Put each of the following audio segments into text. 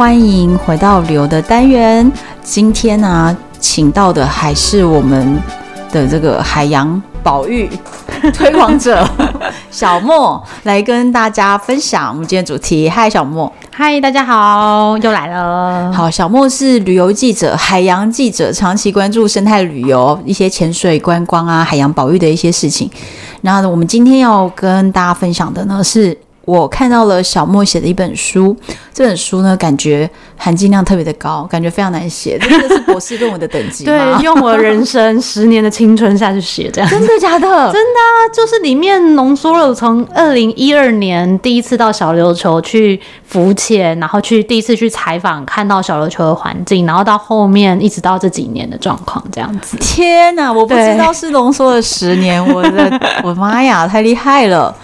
欢迎回到旅游的单元。今天呢、啊，请到的还是我们的这个海洋保育 推广者 小莫，来跟大家分享我们今天主题。嗨，小莫！嗨，大家好，又来了。好，小莫是旅游记者、海洋记者，长期关注生态旅游、一些潜水观光啊、海洋保育的一些事情。然后呢，我们今天要跟大家分享的呢是。我看到了小莫写的一本书，这本书呢，感觉含金量特别的高，感觉非常难写，这个是博士论文的等级。对，用我人生十年的青春下去写，这样。真的假的？真的啊，就是里面浓缩了从二零一二年第一次到小琉球去浮潜，然后去第一次去采访，看到小琉球的环境，然后到后面一直到这几年的状况，这样子。天哪，我不知道是浓缩了十年，我的 我妈呀，太厉害了！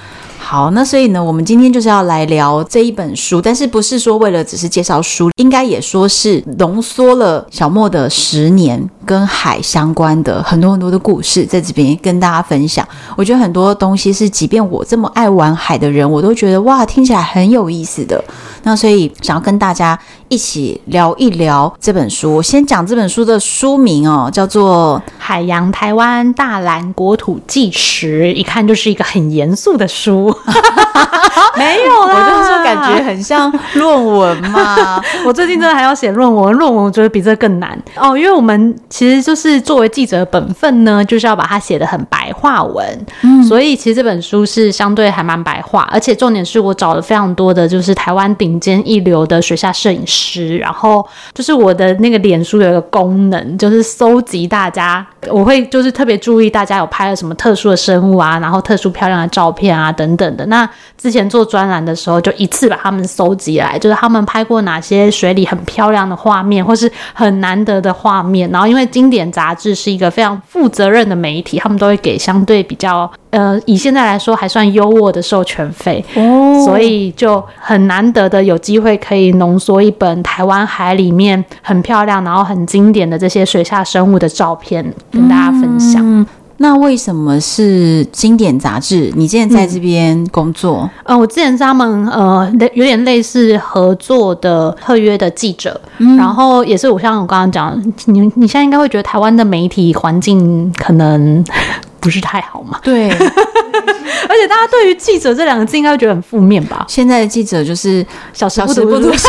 好，那所以呢，我们今天就是要来聊这一本书，但是不是说为了只是介绍书，应该也说是浓缩了小莫的十年跟海相关的很多很多的故事，在这边跟大家分享。我觉得很多东西是，即便我这么爱玩海的人，我都觉得哇，听起来很有意思的。那所以想要跟大家一起聊一聊这本书。我先讲这本书的书名哦，叫做《海洋台湾大蓝国土纪实》，一看就是一个很严肃的书。哈哈哈哈哈 没有啦，我就是说感觉很像论文嘛。我最近真的还要写论文，论文我觉得比这更难哦，因为我们其实就是作为记者的本分呢，就是要把它写的很白话文。嗯，所以其实这本书是相对还蛮白话，而且重点是我找了非常多的就是台湾顶尖一流的水下摄影师，然后就是我的那个脸书有一个功能，就是搜集大家，我会就是特别注意大家有拍了什么特殊的生物啊，然后特殊漂亮的照片啊等等。的那之前做专栏的时候，就一次把他们搜集来，就是他们拍过哪些水里很漂亮的画面，或是很难得的画面。然后因为经典杂志是一个非常负责任的媒体，他们都会给相对比较呃，以现在来说还算优渥的授权费哦，所以就很难得的有机会可以浓缩一本台湾海里面很漂亮，然后很经典的这些水下生物的照片跟大家分享。嗯那为什么是经典杂志？你之前在这边工作？嗯，呃，我之前是他们呃有点类似合作的特约的记者，嗯，然后也是我像我刚刚讲，你你现在应该会觉得台湾的媒体环境可能不是太好嘛？对。而且大家对于记者这两个字应该会觉得很负面吧？现在的记者就是小时不读书，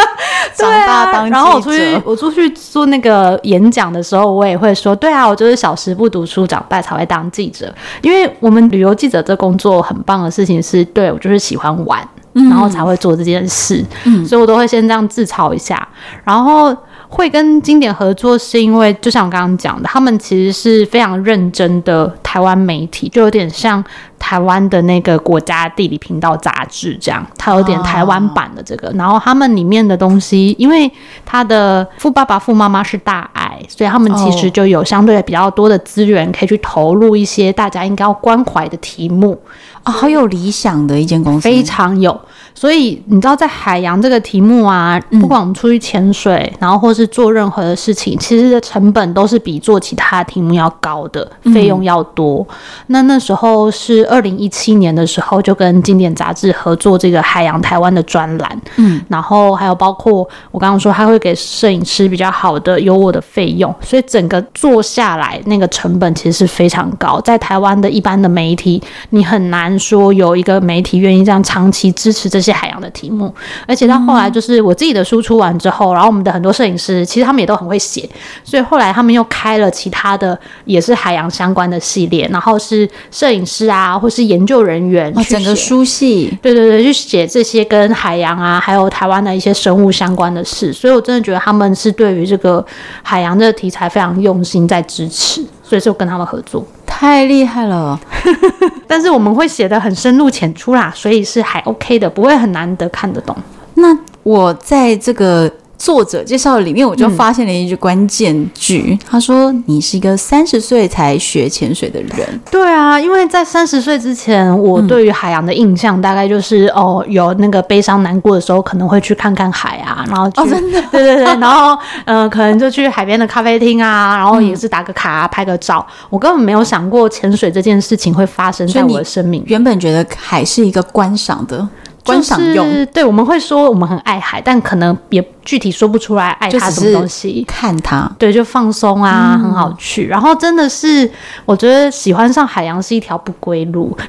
长大当记者。然后我出去，我出去做那个演讲的时候，我也会说，对啊，我就是小时不读书，长大才会当记者。因为我们旅游记者这工作很棒的事情是，对，我就是喜欢玩，然后才会做这件事。嗯，所以我都会先这样自嘲一下，然后。会跟经典合作，是因为就像我刚刚讲的，他们其实是非常认真的台湾媒体，就有点像台湾的那个国家地理频道杂志这样，它有点台湾版的这个。然后他们里面的东西，因为他的富爸爸、富妈妈是大爱，所以他们其实就有相对比较多的资源可以去投入一些大家应该要关怀的题目。啊、哦，好有理想的一间公司，非常有。所以你知道，在海洋这个题目啊，不管我们出去潜水，然后或是做任何的事情，其实的成本都是比做其他题目要高的，费用要多。那那时候是二零一七年的时候，就跟经典杂志合作这个海洋台湾的专栏，嗯，然后还有包括我刚刚说，他会给摄影师比较好的优渥的费用，所以整个做下来那个成本其实是非常高。在台湾的一般的媒体，你很难。说有一个媒体愿意这样长期支持这些海洋的题目，而且到后来就是我自己的书出完之后，然后我们的很多摄影师其实他们也都很会写，所以后来他们又开了其他的也是海洋相关的系列，然后是摄影师啊，或是研究人员，整个书系，对对对，去写这些跟海洋啊，还有台湾的一些生物相关的事，所以我真的觉得他们是对于这个海洋这个题材非常用心在支持，所以就跟他们合作。太厉害了，但是我们会写得很深入浅出啦，所以是还 OK 的，不会很难得看得懂。那我在这个作者介绍里面，我就发现了一句关键句，嗯、他说：“你是一个三十岁才学潜水的人。”对啊，因为在三十岁之前，我对于海洋的印象大概就是、嗯、哦，有那个悲伤难过的时候，可能会去看看海啊，然后哦，真的，对对对，然后嗯、呃，可能就去海边的咖啡厅啊，然后也是打个卡、啊、拍个照。我根本没有想过潜水这件事情会发生在我的生命。原本觉得海是一个观赏的。观赏用，就是，对，我们会说我们很爱海，但可能也具体说不出来爱它什么东西。看它，对，就放松啊，嗯、很好去。然后真的是，我觉得喜欢上海洋是一条不归路。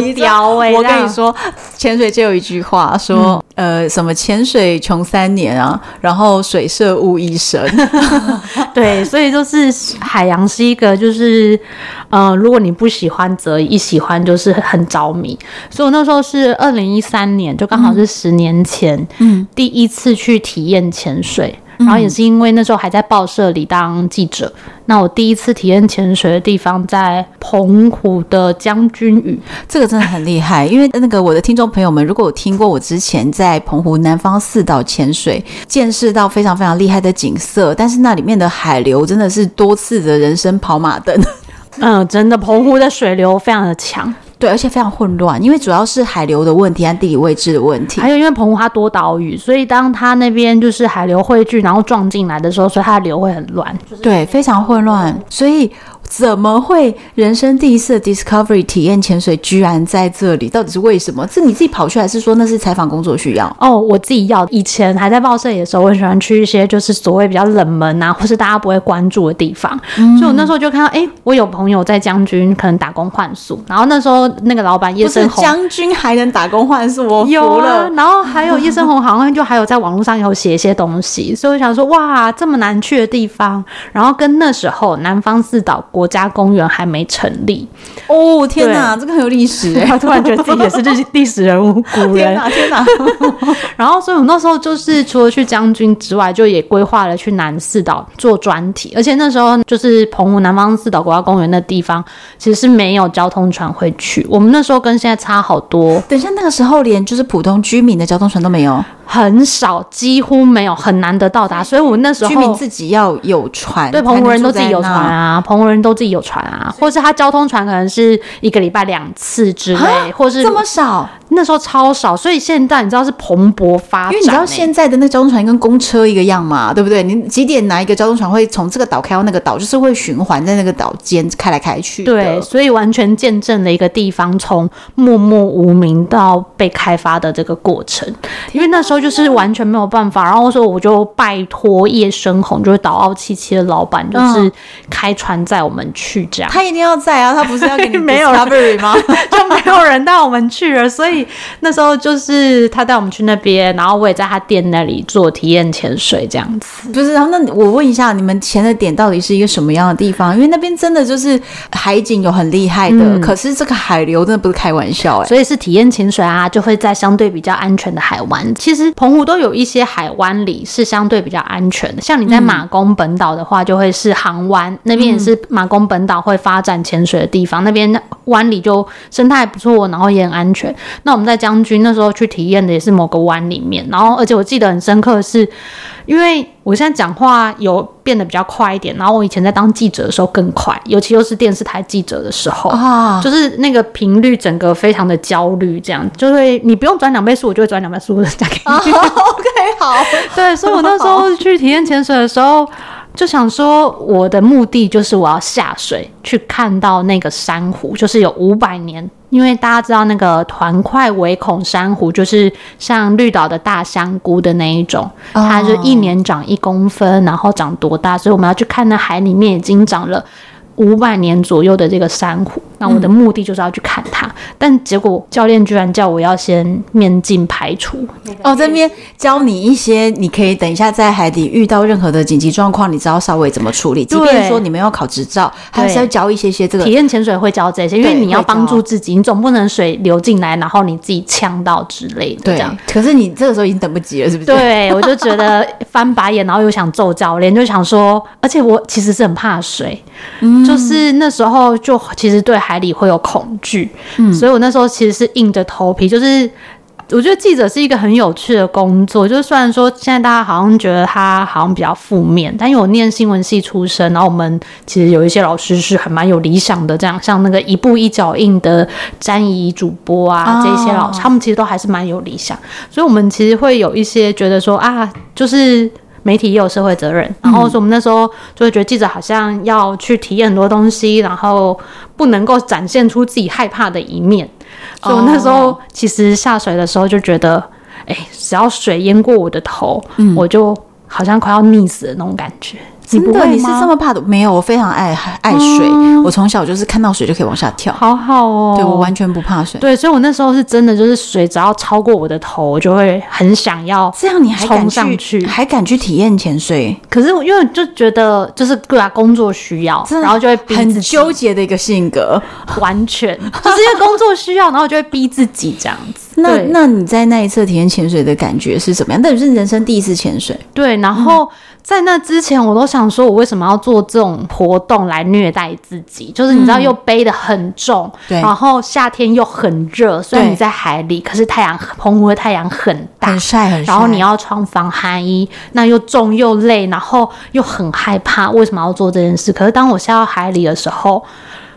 都屌哎！我跟你说，潜水就有一句话说，嗯、呃，什么潜水穷三年啊，然后水色误一生。对，所以就是海洋是一个，就是，呃，如果你不喜欢，则一喜欢就是很着迷。所以我那时候是二零一三年，就刚好是十年前，嗯，第一次去体验潜水。然后也是因为那时候还在报社里当记者，那我第一次体验潜水的地方在澎湖的将军屿，这个真的很厉害。因为那个我的听众朋友们，如果有听过我之前在澎湖南方四岛潜水，见识到非常非常厉害的景色，但是那里面的海流真的是多次的人生跑马灯。嗯，真的，澎湖的水流非常的强。对，而且非常混乱，因为主要是海流的问题和地理位置的问题，还有因为澎湖它多岛屿，所以当它那边就是海流汇聚，然后撞进来的时候，所以它的流会很乱，对，非常混乱，所以。怎么会人生第一次的 Discovery 体验潜水居然在这里？到底是为什么？是你自己跑去，还是说那是采访工作需要？哦，我自己要。以前还在报社里的时候，我很喜欢去一些就是所谓比较冷门啊，或是大家不会关注的地方。嗯、所以我那时候就看到，哎、欸，我有朋友在将军可能打工换宿，然后那时候那个老板叶生红，将军还能打工换宿，我服了。有啊，然后还有叶生红好像就还有在网络上有写一些东西，所以我想说，哇，这么难去的地方，然后跟那时候南方四岛国家公园还没成立哦！天哪，这个很有历史哎！他突然觉得自己也是历历史人物，古人。天哪，天哪！然后，所以我那时候就是除了去将军之外，就也规划了去南四岛做专题。而且那时候就是澎湖南方四岛国家公园的地方，其实是没有交通船会去。我们那时候跟现在差好多。等一下，那个时候连就是普通居民的交通船都没有。很少，几乎没有，很难得到达，所以我那时候居民自己要有船，对，澎湖人都自己有船啊，澎湖人都自己有船啊，或是他交通船可能是一个礼拜两次之类，或是这么少。那时候超少，所以现在你知道是蓬勃发展，欸，因为你知道现在的那交通船跟公车一个样嘛，对不对？你几点哪一个交通船会从这个岛开到那个岛，就是会循环在那个岛间开来开去。对，所以完全见证了一个地方从默默无名到被开发的这个过程。因为那时候就是完全没有办法，然后说我就拜托叶生红，就是岛奥七七的老板，就是开船载我们去这样。他一定要在啊，他不是要给你 没有吗？就没有人带我们去了，所以。那时候就是他带我们去那边，然后我也在他店那里做体验潜水这样子。不是，然后那我问一下，你们潜的点到底是一个什么样的地方？因为那边真的就是海景有很厉害的，嗯、可是这个海流真的不是开玩笑哎、欸。所以是体验潜水啊，就会在相对比较安全的海湾。其实澎湖都有一些海湾里是相对比较安全的，像你在马公本岛的话，就会是航湾，嗯、那边也是马公本岛会发展潜水的地方，那边湾里就生态不错，然后也很安全。那我们在将军那时候去体验的也是某个湾里面，然后而且我记得很深刻的是，因为我现在讲话有变得比较快一点，然后我以前在当记者的时候更快，尤其又是电视台记者的时候啊，就是那个频率整个非常的焦虑，这样就会你不用转两倍速，我就会转两倍速 的讲给你。OK，好，对，所以我那时候去体验潜水的时候。就想说，我的目的就是我要下水去看到那个珊瑚，就是有五百年。因为大家知道那个团块微孔珊瑚，就是像绿岛的大香菇的那一种，它就一年长一公分，然后长多大，所以我们要去看那海里面已经长了五百年左右的这个珊瑚。那我的目的就是要去看它，嗯、但结果教练居然叫我要先面镜排除哦，这边教你一些，你可以等一下在海底遇到任何的紧急状况，你知道稍微怎么处理。即便说你们要考执照，还是要教一些些这个体验潜水会教这些，因为你要帮助自己，你总不能水流进来，然后你自己呛到之类的。对，这样。可是你这个时候已经等不及了，是不是？对，我就觉得翻白眼，然后又想揍教练，就想说，而且我其实是很怕水，嗯，就是那时候就其实对海里会有恐惧，嗯，所以我那时候其实是硬着头皮，就是我觉得记者是一个很有趣的工作，就是虽然说现在大家好像觉得他好像比较负面，但因为我念新闻系出身，然后我们其实有一些老师是还蛮有理想的，这样像那个一步一脚印的詹怡主播啊，这些老师，他们其实都还是蛮有理想，所以我们其实会有一些觉得说啊，就是。媒体也有社会责任，然后说我们那时候就会觉得记者好像要去体验很多东西，然后不能够展现出自己害怕的一面。所以我那时候其实下水的时候就觉得，哎，只要水淹过我的头，我就好像快要溺死的那种感觉。真的，你是这么怕的？没有，我非常爱爱水。哦、我从小就是看到水就可以往下跳，好好哦。对，我完全不怕水。对，所以我那时候是真的，就是水只要超过我的头，我就会很想要。这样你还敢上去？还敢去体验潜水？可是我因为就觉得就是对啊，工作需要，然后就会逼。很纠结的一个性格，完全就是因为工作需要，然后就会逼自己这样子。那那你在那一次体验潜水的感觉是怎么样？那也是人生第一次潜水。对，然后。嗯在那之前，我都想说，我为什么要做这种活动来虐待自己？就是你知道，又背得很重，对、嗯，然后夏天又很热，虽然你在海里，可是太阳，澎湖的太阳很大，很晒，很晒。然后你要穿防寒衣，那又重又累，然后又很害怕，为什么要做这件事？可是当我下到海里的时候。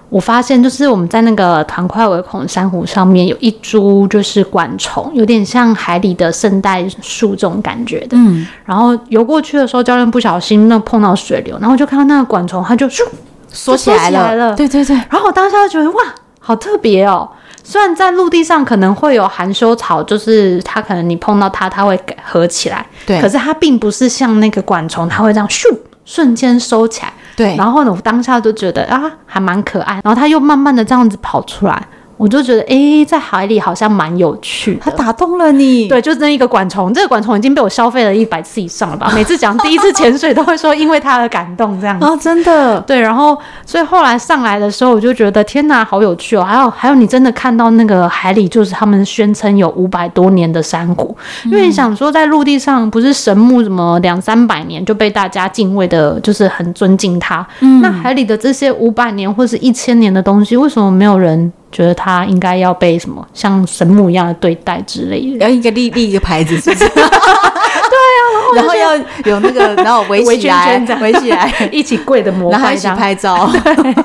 我发现，就是我们在那个团块尾孔珊瑚上面有一株，就是管虫，有点像海里的圣诞树这种感觉的。嗯，然后游过去的时候，教练不小心那碰到水流，然后就看到那个管虫，它就咻缩起来了。对对对。然后我当下就觉得哇，好特别哦。虽然在陆地上可能会有含羞草，就是它可能你碰到它，它会合起来。对。可是它并不是像那个管虫，它会这样咻瞬间收起来。对，然后呢，我当下就觉得啊，还蛮可爱。然后他又慢慢的这样子跑出来。我就觉得，哎、欸，在海里好像蛮有趣的。它打动了你？对，就是那一个管虫，这个管虫已经被我消费了一百次以上了吧？每次讲第一次潜水都会说，因为它而感动这样子。哦，真的。对，然后所以后来上来的时候，我就觉得天哪，好有趣哦！还有还有，你真的看到那个海里，就是他们宣称有五百多年的珊瑚，因为你想说在陆地上不是神木什么两三百年就被大家敬畏的，就是很尊敬它。嗯。那海里的这些五百年或是一千年的东西，为什么没有人？觉得他应该要被什么像神母一样的对待之类的，要一个立立一个牌子，是不是？对啊，然后要有那个，然后围起来，围起来，一起跪的模样，然后一起拍照。对，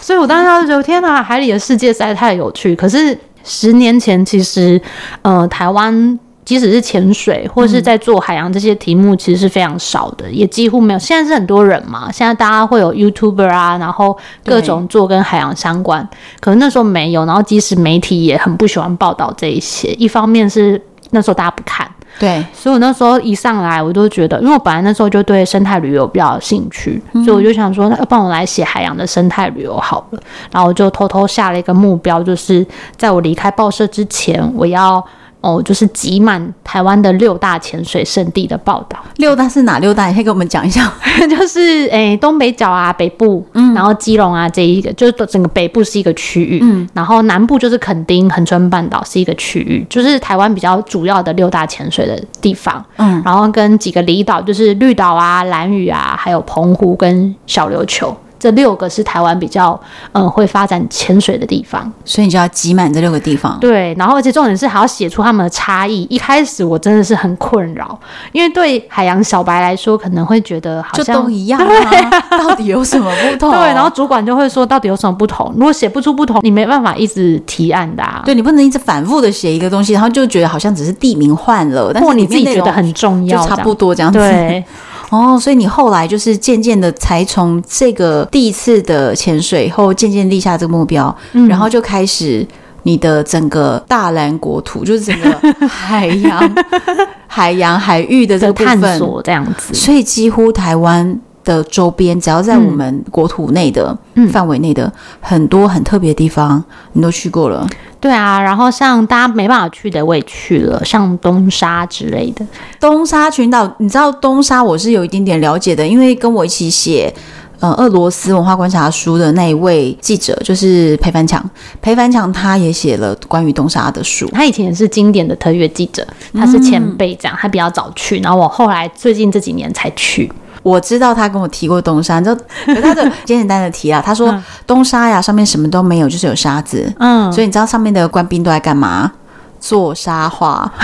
所以我当时就觉得，天哪，海里的世界实在太有趣。可是十年前，其实呃，台湾。即使是潜水或是在做海洋这些题目，其实是非常少的，嗯、也几乎没有。现在是很多人嘛，现在大家会有 YouTuber 啊，然后各种做跟海洋相关。可能那时候没有，然后即使媒体也很不喜欢报道这一些。一方面是那时候大家不看，对，所以我那时候一上来，我就觉得，因为我本来那时候就对生态旅游比较有兴趣，嗯、所以我就想说，那要帮我来写海洋的生态旅游好了。然后我就偷偷下了一个目标，就是在我离开报社之前，我要。哦，就是挤满台湾的六大潜水圣地的报道。六大是哪六大？你可以给我们讲一下。就是诶、欸，东北角啊，北部，嗯，然后基隆啊，这一个就是整个北部是一个区域，嗯，然后南部就是垦丁、恒春半岛是一个区域，就是台湾比较主要的六大潜水的地方，嗯，然后跟几个离岛，就是绿岛啊、兰屿啊，还有澎湖跟小琉球。这六个是台湾比较嗯会发展潜水的地方，所以你就要挤满这六个地方。对，然后而且重点是还要写出他们的差异。一开始我真的是很困扰，因为对海洋小白来说可能会觉得好像都一样，到底有什么不同？对，然后主管就会说到底有什么不同？如果写不出不同，你没办法一直提案的啊。对，你不能一直反复的写一个东西，然后就觉得好像只是地名换了，但是你自己觉得很重要，就差不多这样子。对。哦，所以你后来就是渐渐的才从这个第一次的潜水后，渐渐立下这个目标，嗯、然后就开始你的整个大蓝国土，就是整个海洋、海洋海域的 这个探索这样子。所以几乎台湾的周边，只要在我们国土内的范围内的、嗯、很多很特别的地方，你都去过了。对啊，然后像大家没办法去的，我也去了，像东沙之类的。东沙群岛，你知道东沙，我是有一点点了解的，因为跟我一起写呃俄罗斯文化观察书的那一位记者，就是裴凡强。裴凡强他也写了关于东沙的书，他以前也是经典的特约记者，他是前辈这样，他比较早去，然后我后来最近这几年才去。我知道他跟我提过东沙，就他的 简简单的提啊，他说东沙呀上面什么都没有，就是有沙子。嗯，所以你知道上面的官兵都在干嘛？做沙画。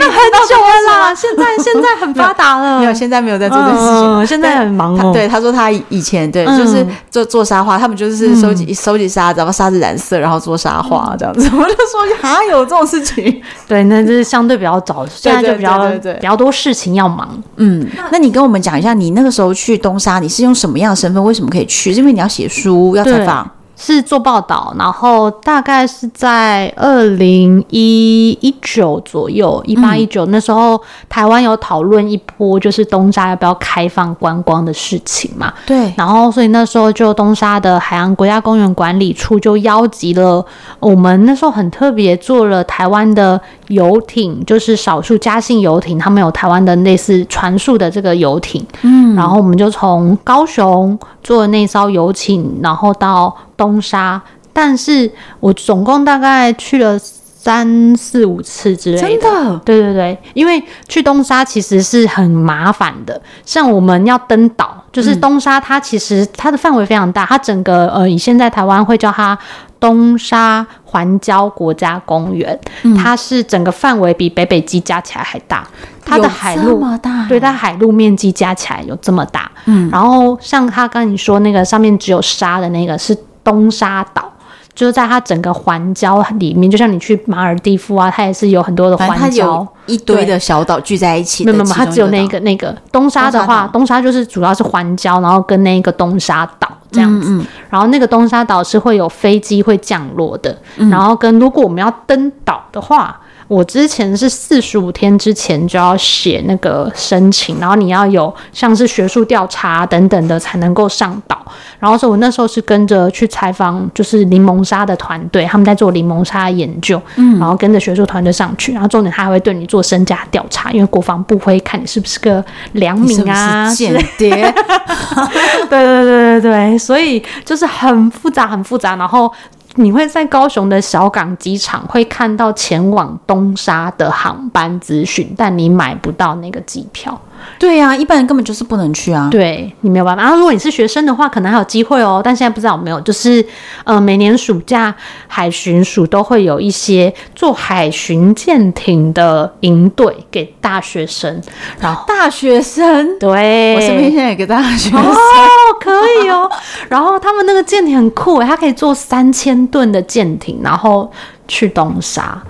那很久了啦，现在现在很发达了。没有，现在没有在做这事情，嗯，现在很忙哦。对，他说他以前对，就是做做沙画，他们就是收集收集沙子，然后沙子染色，然后做沙画这样子。我就说还有这种事情？对，那就是相对比较早，现在就比较比较多事情要忙。嗯，那你跟我们讲一下，你那个时候去东沙，你是用什么样的身份？为什么可以去？是因为你要写书，要采访。是做报道，然后大概是在二零一一九左右，一八一九那时候，台湾有讨论一波，就是东沙要不要开放观光的事情嘛。对。然后，所以那时候就东沙的海洋国家公园管理处就邀集了我们，那时候很特别，做了台湾的游艇，就是少数嘉信游艇，他们有台湾的类似船速的这个游艇。嗯。然后我们就从高雄坐那艘游艇，然后到。东沙，但是我总共大概去了三四五次之类的。真的？对对对，因为去东沙其实是很麻烦的。像我们要登岛，就是东沙，它其实它的范围非常大，它整个呃，以现在台湾会叫它东沙环礁国家公园，嗯、它是整个范围比北北基加起来还大。它的海陆，大？对，它海陆面积加起来有这么大。嗯，然后像他跟你说那个上面只有沙的那个是。东沙岛就是在它整个环礁里面，就像你去马尔地夫啊，它也是有很多的环礁，一堆的小岛聚在一起。没有没有，它只有那个那个东沙的话，东沙就是主要是环礁，然后跟那个东沙岛这样子。嗯嗯，然后那个东沙岛是会有飞机会降落的，嗯、然后跟如果我们要登岛的话。我之前是四十五天之前就要写那个申请，然后你要有像是学术调查等等的才能够上岛。然后说我那时候是跟着去采访，就是柠檬沙的团队，他们在做柠檬沙的研究，嗯，然后跟着学术团队上去，然后重点他还会对你做身家调查，因为国防部会看你是不是个良民啊，间谍。对对对对对，所以就是很复杂很复杂，然后。你会在高雄的小港机场会看到前往东沙的航班资讯，但你买不到那个机票。对呀、啊，一般人根本就是不能去啊。对，你没有办法。然后如果你是学生的话，可能还有机会哦。但现在不知道有没有，就是呃，每年暑假海巡署都会有一些做海巡舰艇的营队给大学生。然后大学生，对，我身边现在有个大学生，哦，可以哦。然后他们那个舰艇很酷诶，它可以坐三千吨的舰艇，然后。去东沙，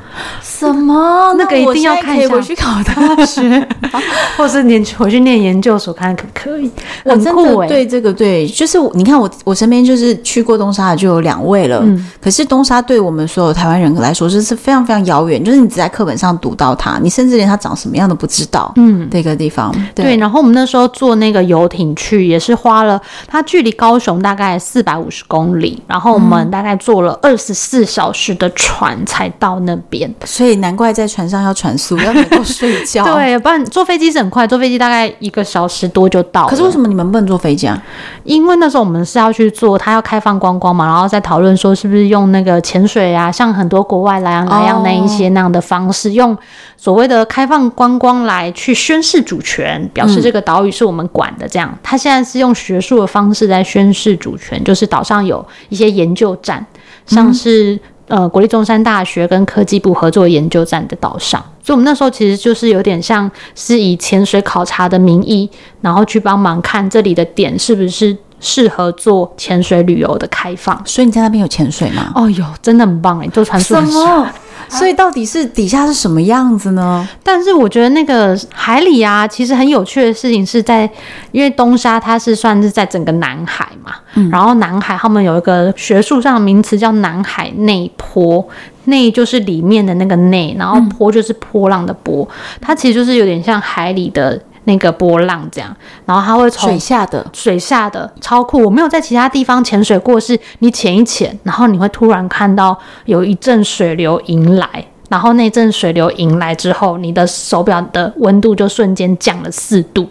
什么？那个一定要看一下。回去考大学，或是念回去念研究所，看可不可以？我真的对这个对，就是你看我我身边就是去过东沙的就有两位了。嗯，可是东沙对我们所有台湾人来说，就是非常非常遥远，就是你只在课本上读到它，你甚至连它长什么样都不知道。嗯，这个地方对，对。然后我们那时候坐那个游艇去，也是花了它距离高雄大概四百五十公里，然后我们大概坐了二十四小时的船。才到那边，所以难怪在船上要船速，要能够睡觉。对，不然坐飞机是很快，坐飞机大概一个小时多就到。可是为什么你们不能坐飞机啊？因为那时候我们是要去做，他要开放观光嘛，然后再讨论说是不是用那个潜水啊，像很多国外来啊那样那一些那样的方式，哦、用所谓的开放观光来去宣示主权，表示这个岛屿是我们管的。这样，他、嗯、现在是用学术的方式在宣示主权，就是岛上有一些研究站，像是。呃，国立中山大学跟科技部合作研究站的岛上，所以我们那时候其实就是有点像是以潜水考察的名义，然后去帮忙看这里的点是不是适合做潜水旅游的开放。所以你在那边有潜水吗？哦哟，真的很棒哎，做船宿很爽。所以到底是底下是什么样子呢？但是我觉得那个海里啊，其实很有趣的事情是在，因为东沙它是算是在整个南海嘛，嗯，然后南海他们有一个学术上的名词叫南海内坡，内就是里面的那个内，然后坡就是波浪的波，它其实就是有点像海里的。那个波浪这样，然后它会从水下的水下的超酷。我没有在其他地方潜水过，是你潜一潜，然后你会突然看到有一阵水流迎来，然后那阵水流迎来之后，你的手表的温度就瞬间降了四度。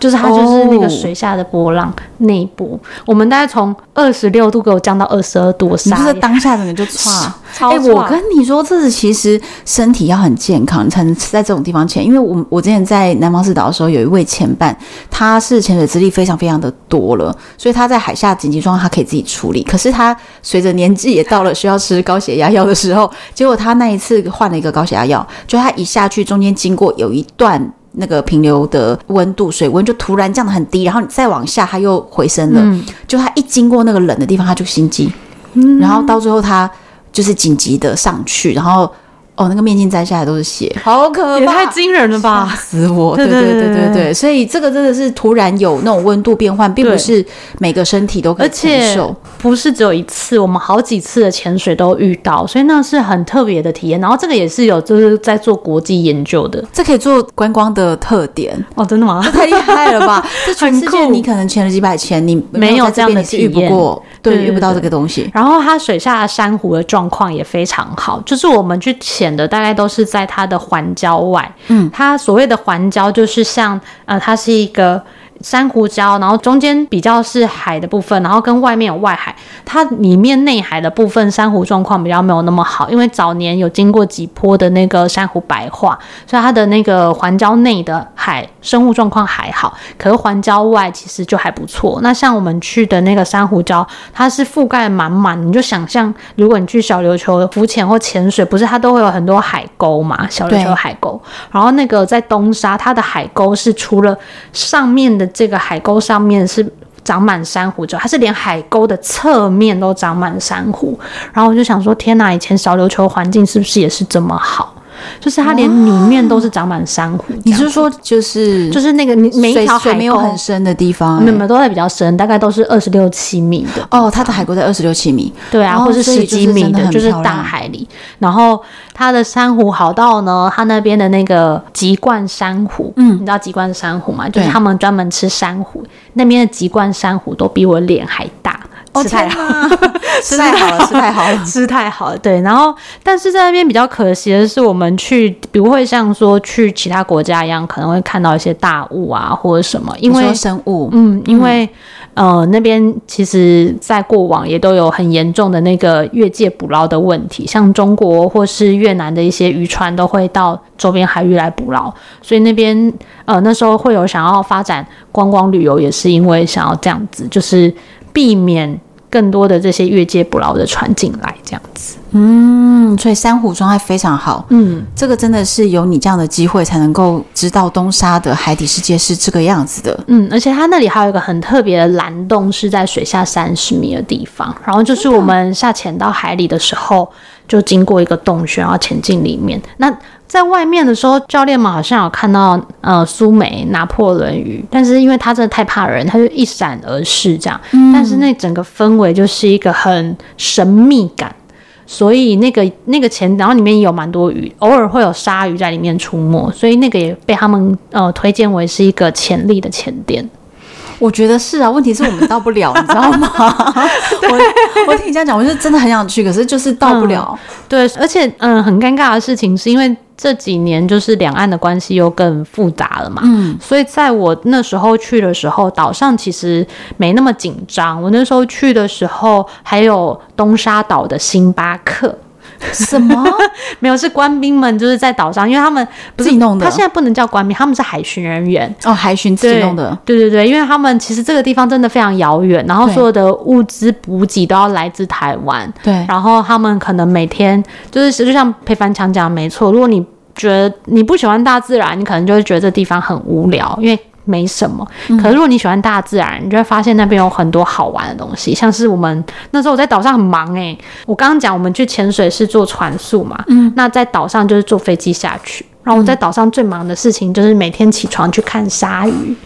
就是它就是那个水下的波浪内部，我们大概从二十六度给我降到二十二度，你不是当下整个就差。哎、欸，我跟你说，这是其实身体要很健康，你才能在这种地方潜。因为我我之前在南方四岛的时候，有一位前伴，他是潜水资历非常非常的多了，所以他在海下紧急状况他可以自己处理。可是他随着年纪也到了需要吃高血压药的时候，结果他那一次换了一个高血压药，就他一下去中间经过有一段那个平流的温度水温就突然降得很低，然后你再往下它又回升了，嗯、就它一经过那个冷的地方它就心悸，嗯、然后到最后它。就是紧急的上去，然后。哦，那个面镜摘下来都是血，好可怕，也太惊人了吧！吓死我！对对对对对对，所以这个真的是突然有那种温度变换，并不是每个身体都可以承受，不是只有一次，我们好几次的潜水都遇到，所以那是很特别的体验。然后这个也是有就是在做国际研究的，这可以做观光的特点哦，真的吗？这太厉害了吧！这全世界你可能潜了几百潜，你没有这样的体验，遇不过，对，遇不到这个东西。然后它水下的珊瑚的状况也非常好，就是我们去潜的大概都是。在它的环礁外，嗯，它所谓的环礁就是像，呃，它是一个。珊瑚礁，然后中间比较是海的部分，然后跟外面有外海。它里面内海的部分珊瑚状况比较没有那么好，因为早年有经过几波的那个珊瑚白化，所以它的那个环礁内的海生物状况还好。可是环礁外其实就还不错。那像我们去的那个珊瑚礁，它是覆盖满满，你就想象如果你去小琉球浮潜或潜水，不是它都会有很多海沟嘛？小琉球海沟，然后那个在东沙，它的海沟是除了上面的。这个海沟上面是长满珊瑚之后，它是连海沟的侧面都长满珊瑚。然后我就想说，天哪！以前小琉球环境是不是也是这么好？就是它连里面都是长满珊瑚。你是说，就是就是那个每一条海沟没有很深的地方，没有都在比较深，大概都是二十六七米的。哦，它的海沟在二十六七米，对啊，或是十几米的，就是大海里。然后它的珊瑚好到呢，它那边的那个籍贯珊瑚，嗯，你知道籍贯珊瑚吗？就是他们专门吃珊瑚，那边的籍贯珊瑚都比我脸还大。吃太好，吃太好了，吃太好了，吃太好了。对，然后，但是在那边比较可惜的是，我们去不会像说去其他国家一样，可能会看到一些大雾啊或者什么，因为生物，嗯，因为、嗯、呃那边其实在过往也都有很严重的那个越界捕捞的问题，像中国或是越南的一些渔船都会到周边海域来捕捞，所以那边呃那时候会有想要发展观光旅游，也是因为想要这样子，就是。避免更多的这些越界捕捞的船进来，这样子。嗯，所以珊瑚状态非常好。嗯，这个真的是有你这样的机会才能够知道东沙的海底世界是这个样子的。嗯，而且它那里还有一个很特别的蓝洞，是在水下三十米的地方。然后就是我们下潜到海里的时候，就经过一个洞穴，然后潜进里面。那在外面的时候，教练们好像有看到呃苏梅拿破仑鱼，但是因为他真的太怕人，他就一闪而逝这样。嗯、但是那整个氛围就是一个很神秘感，所以那个那个前，然后里面也有蛮多鱼，偶尔会有鲨鱼在里面出没，所以那个也被他们呃推荐为是一个潜力的前点。我觉得是啊，问题是我们到不了，你知道吗？我我听你这样讲，我就真的很想去，可是就是到不了。嗯、对，而且嗯，很尴尬的事情是因为这几年就是两岸的关系又更复杂了嘛，嗯，所以在我那时候去的时候，岛上其实没那么紧张。我那时候去的时候，还有东沙岛的星巴克。什么？没有，是官兵们就是在岛上，因为他们不是自己弄的。他现在不能叫官兵，他们是海巡人员哦，海巡自己弄的。对对对，因为他们其实这个地方真的非常遥远，然后所有的物资补给都要来自台湾。对，然后他们可能每天就是，就像裴凡强讲，没错。如果你觉得你不喜欢大自然，你可能就会觉得这地方很无聊，因为。没什么，可是如果你喜欢大自然，嗯、你就会发现那边有很多好玩的东西。像是我们那时候我在岛上很忙诶、欸，我刚刚讲我们去潜水是坐船宿嘛，嗯，那在岛上就是坐飞机下去。然后我在岛上最忙的事情就是每天起床去看鲨鱼，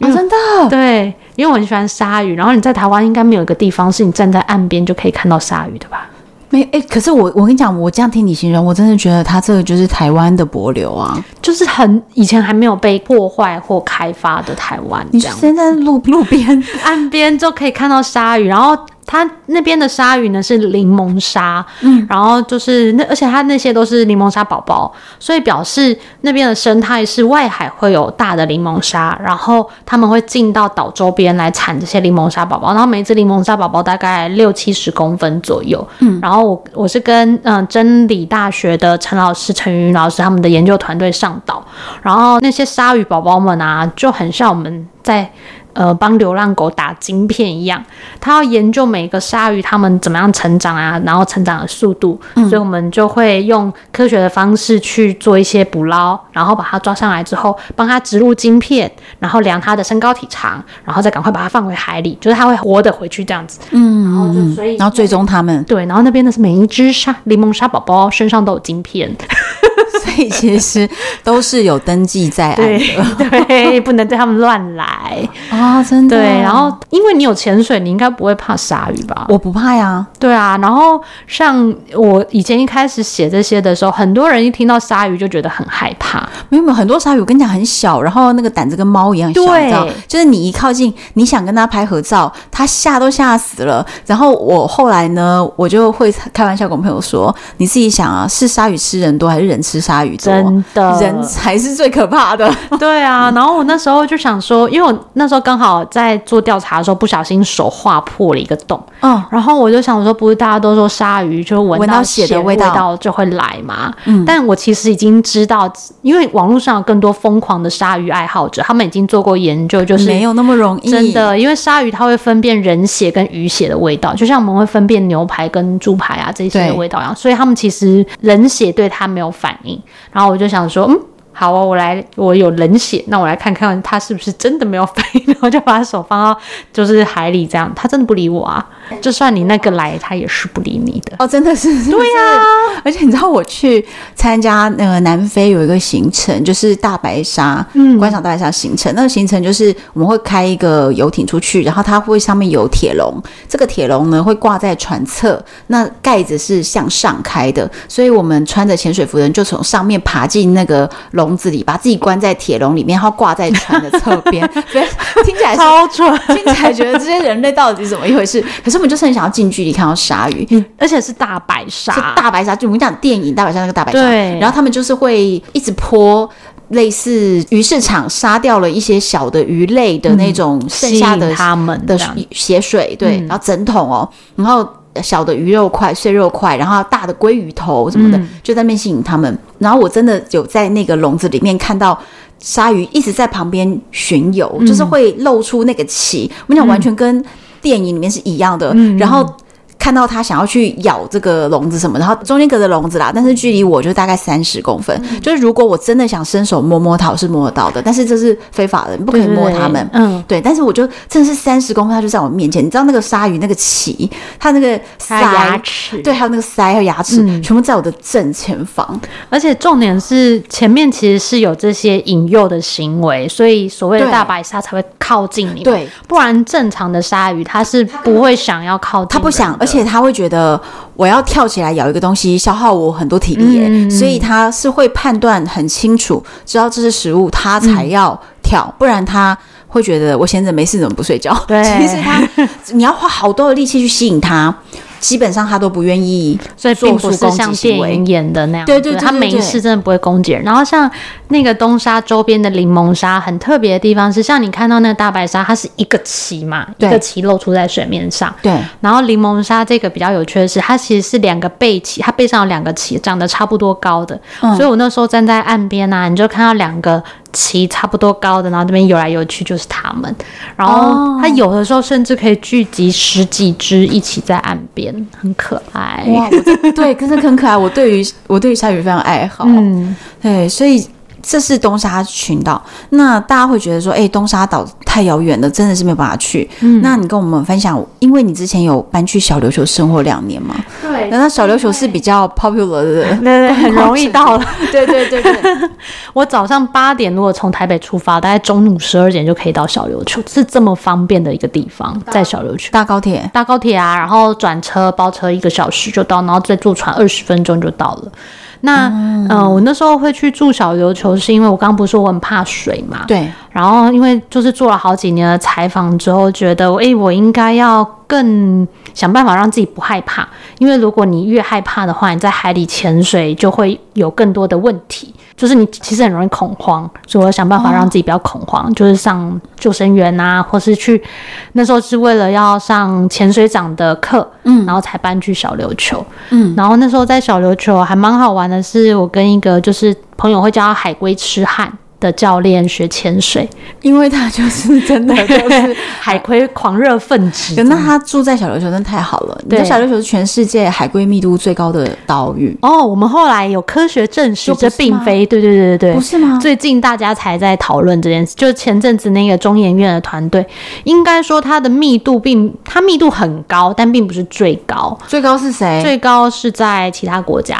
哦、真的，对，因为我很喜欢鲨鱼。然后你在台湾应该没有一个地方是你站在岸边就可以看到鲨鱼的吧？没哎、欸，可是我我跟你讲，我这样听你形容，我真的觉得它这个就是台湾的柏流啊，就是很以前还没有被破坏或开发的台湾。你现在路路边、岸边就可以看到鲨鱼，然后它那边的鲨鱼呢是柠檬鲨，嗯，然后就是那，而且它那些都是柠檬鲨宝宝，所以表示那边的生态是外海会有大的柠檬鲨，然后他们会进到岛周边来产这些柠檬鲨宝宝，然后每只柠檬鲨宝宝大概六七十公分左右，嗯，然后我我是跟嗯、呃、真理大学的陈老师、陈云老师他们的研究团队上岛，然后那些鲨鱼宝宝们啊就很像我们在。呃，帮流浪狗打晶片一样，他要研究每个鲨鱼它们怎么样成长啊，然后成长的速度，嗯、所以我们就会用科学的方式去做一些捕捞，然后把它抓上来之后，帮它植入晶片，然后量它的身高体长，然后再赶快把它放回海里，就是它会活的回去这样子。嗯，然后就所以，然后追踪它们。对，然后那边的是每一只鲨柠檬鲨宝宝身上都有晶片。所以其实都是有登记在案的，对，对，不能对他们乱来啊！真的。对，然后因为你有潜水，你应该不会怕鲨鱼吧？我不怕呀。对啊，然后像我以前一开始写这些的时候，很多人一听到鲨鱼就觉得很害怕。没有没有，很多鲨鱼我跟你讲很小，然后那个胆子跟猫一样小，对，你知道？就是你一靠近，你想跟它拍合照，它吓都吓死了。然后我后来呢，我就会开玩笑跟我朋友说：“你自己想啊，是鲨鱼吃人多还是人吃鲨鱼？”真的，人才是最可怕的。对啊，然后我那时候就想说，因为我那时候刚好在做调查的时候，不小心手划破了一个洞。嗯，然后我就想说，不是大家都说鲨鱼就闻到血的味道就会来吗？嗯，但我其实已经知道，因为网络上有更多疯狂的鲨鱼爱好者，他们已经做过研究，就是没有那么容易。真的，因为鲨鱼它会分辨人血跟鱼血的味道，就像我们会分辨牛排跟猪排啊这些的味道一样，所以他们其实人血对它没有反应。然后我就想说，嗯，好啊，我来，我有冷血，那我来看看他是不是真的没有反应。然后就把手放到就是海里，这样，他真的不理我啊。就算你那个来，他也是不理你的。哦，真的是，是，是，对呀、啊。而且你知道，我去参加那个南非有一个行程，就是大白鲨，嗯，观赏大白鲨行程。那个行程就是我们会开一个游艇出去，然后它会上面有铁笼，这个铁笼呢会挂在船侧，那盖子是向上开的，所以我们穿着潜水服的人就从上面爬进那个笼子里，把自己关在铁笼里面，然后挂在船的侧边。对，听起来超蠢，听起来觉得这些人类到底是怎么一回事？可是我们就是很想要近距离看到鲨鱼，嗯，而且是大白鲨，大白鲨，就我们讲电影大白鲨那个大白鲨，对。然后他们就是会一直泼类似鱼市场杀掉了一些小的鱼类的那种剩下的他们的血水，对，然后整桶哦，然后小的鱼肉块、碎肉块，然后大的鲑鱼头什么的，就在那边吸引他们。然后我真的有在那个笼子里面看到。鲨鱼一直在旁边巡游，嗯、就是会露出那个鳍，我想完全跟电影里面是一样的。嗯、然后。看到它想要去咬这个笼子什么，然后中间隔着笼子啦，但是距离我就大概三十公分。嗯、就是如果我真的想伸手摸摸它，我是摸得到的，但是这是非法的，你不可以摸它们。嗯，对。但是我就真的是三十公分，它就在我面前。你知道那个鲨鱼那个鳍，它那个腮牙齿，对，还有那个鳃还有牙齿，嗯、全部在我的正前方。而且重点是前面其实是有这些引诱的行为，所以所谓的大白鲨才会靠近你。对，不然正常的鲨鱼它是不会想要靠近，它不想，而且。他会觉得我要跳起来咬一个东西，消耗我很多体力耶，嗯、所以他是会判断很清楚，知道这是食物，他才要跳，嗯、不然他会觉得我闲着没事怎么不睡觉？对，其实他你要花好多的力气去吸引他。基本上他都不愿意，所以并不是像电影演的那样。对对对，他没事真的不会攻击人。然后像那个东沙周边的柠檬沙，很特别的地方是，像你看到那个大白鲨，它是一个鳍嘛，一个鳍露出在水面上。对。然后柠檬鲨这个比较有趣的是，它其实是两个背鳍，它背上有两个鳍，长得差不多高的。所以我那时候站在岸边啊，你就看到两个。鳍差不多高的，然后这边游来游去就是它们，然后它有的时候甚至可以聚集十几只一起在岸边，很可爱。哇，对，可是很可爱。我对于我对于鲨鱼非常爱好，嗯，对，所以。这是东沙群岛，那大家会觉得说，哎、欸，东沙岛太遥远了，真的是没有办法去。嗯，那你跟我们分享，因为你之前有搬去小琉球生活两年嘛？对。那小琉球是比较 popular 的，对对，很容易到了。对对对对。我早上八点如果从台北出发，大概中午十二点就可以到小琉球，是这么方便的一个地方，在小琉球。大高铁，大高铁啊，然后转车包车一个小时就到，然后再坐船二十分钟就到了。那嗯、呃，我那时候会去住小琉球，是因为我刚刚不是说我很怕水嘛？对。然后因为就是做了好几年的采访之后，觉得哎，我应该要更想办法让自己不害怕，因为如果你越害怕的话，你在海里潜水就会有更多的问题，就是你其实很容易恐慌，所以我想办法让自己不要恐慌，哦、就是上救生员啊，或是去那时候是为了要上潜水长的课，嗯，然后才搬去小琉球，嗯，然后那时候在小琉球还蛮好玩的是，我跟一个就是朋友会叫他海龟痴汉。的教练学潜水，因为他就是真的 就是海龟狂热分子。那他住在小琉球，真的太好了。对，小琉球是全世界海龟密度最高的岛屿。哦，我们后来有科学证实，这并非对对对对对，不是吗？最近大家才在讨论这件事，就前阵子那个中研院的团队，应该说它的密度并它密度很高，但并不是最高。最高是谁？最高是在其他国家。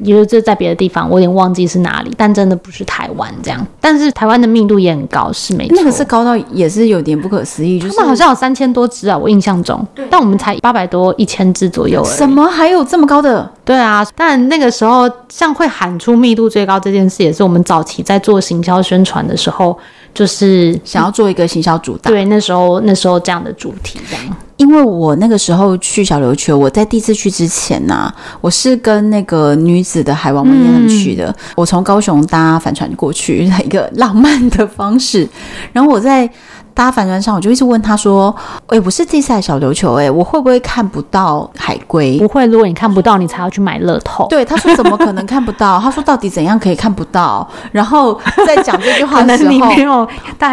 因为这在别的地方，我有点忘记是哪里，但真的不是台湾这样。但是台湾的密度也很高，是没错。那个是高到也是有点不可思议，就是他们好像有三千多只啊，我印象中。对。但我们才八百多一千只左右。什么？还有这么高的？对啊。但那个时候，像会喊出密度最高这件事，也是我们早期在做行销宣传的时候，就是想要做一个行销主打。对，那时候那时候这样的主题这样。因为我那个时候去小琉球，我在第一次去之前呢、啊，我是跟那个女子的海王文彦他们去的。嗯、我从高雄搭帆船过去，一个浪漫的方式。然后我在。搭帆船上，我就一直问他说：“哎、欸，我是第一次来小琉球，哎，我会不会看不到海龟？不会，如果你看不到，你才要去买乐透。”对，他说：“怎么可能看不到？”他说：“到底怎样可以看不到？”然后在讲这句话的时候，你没有，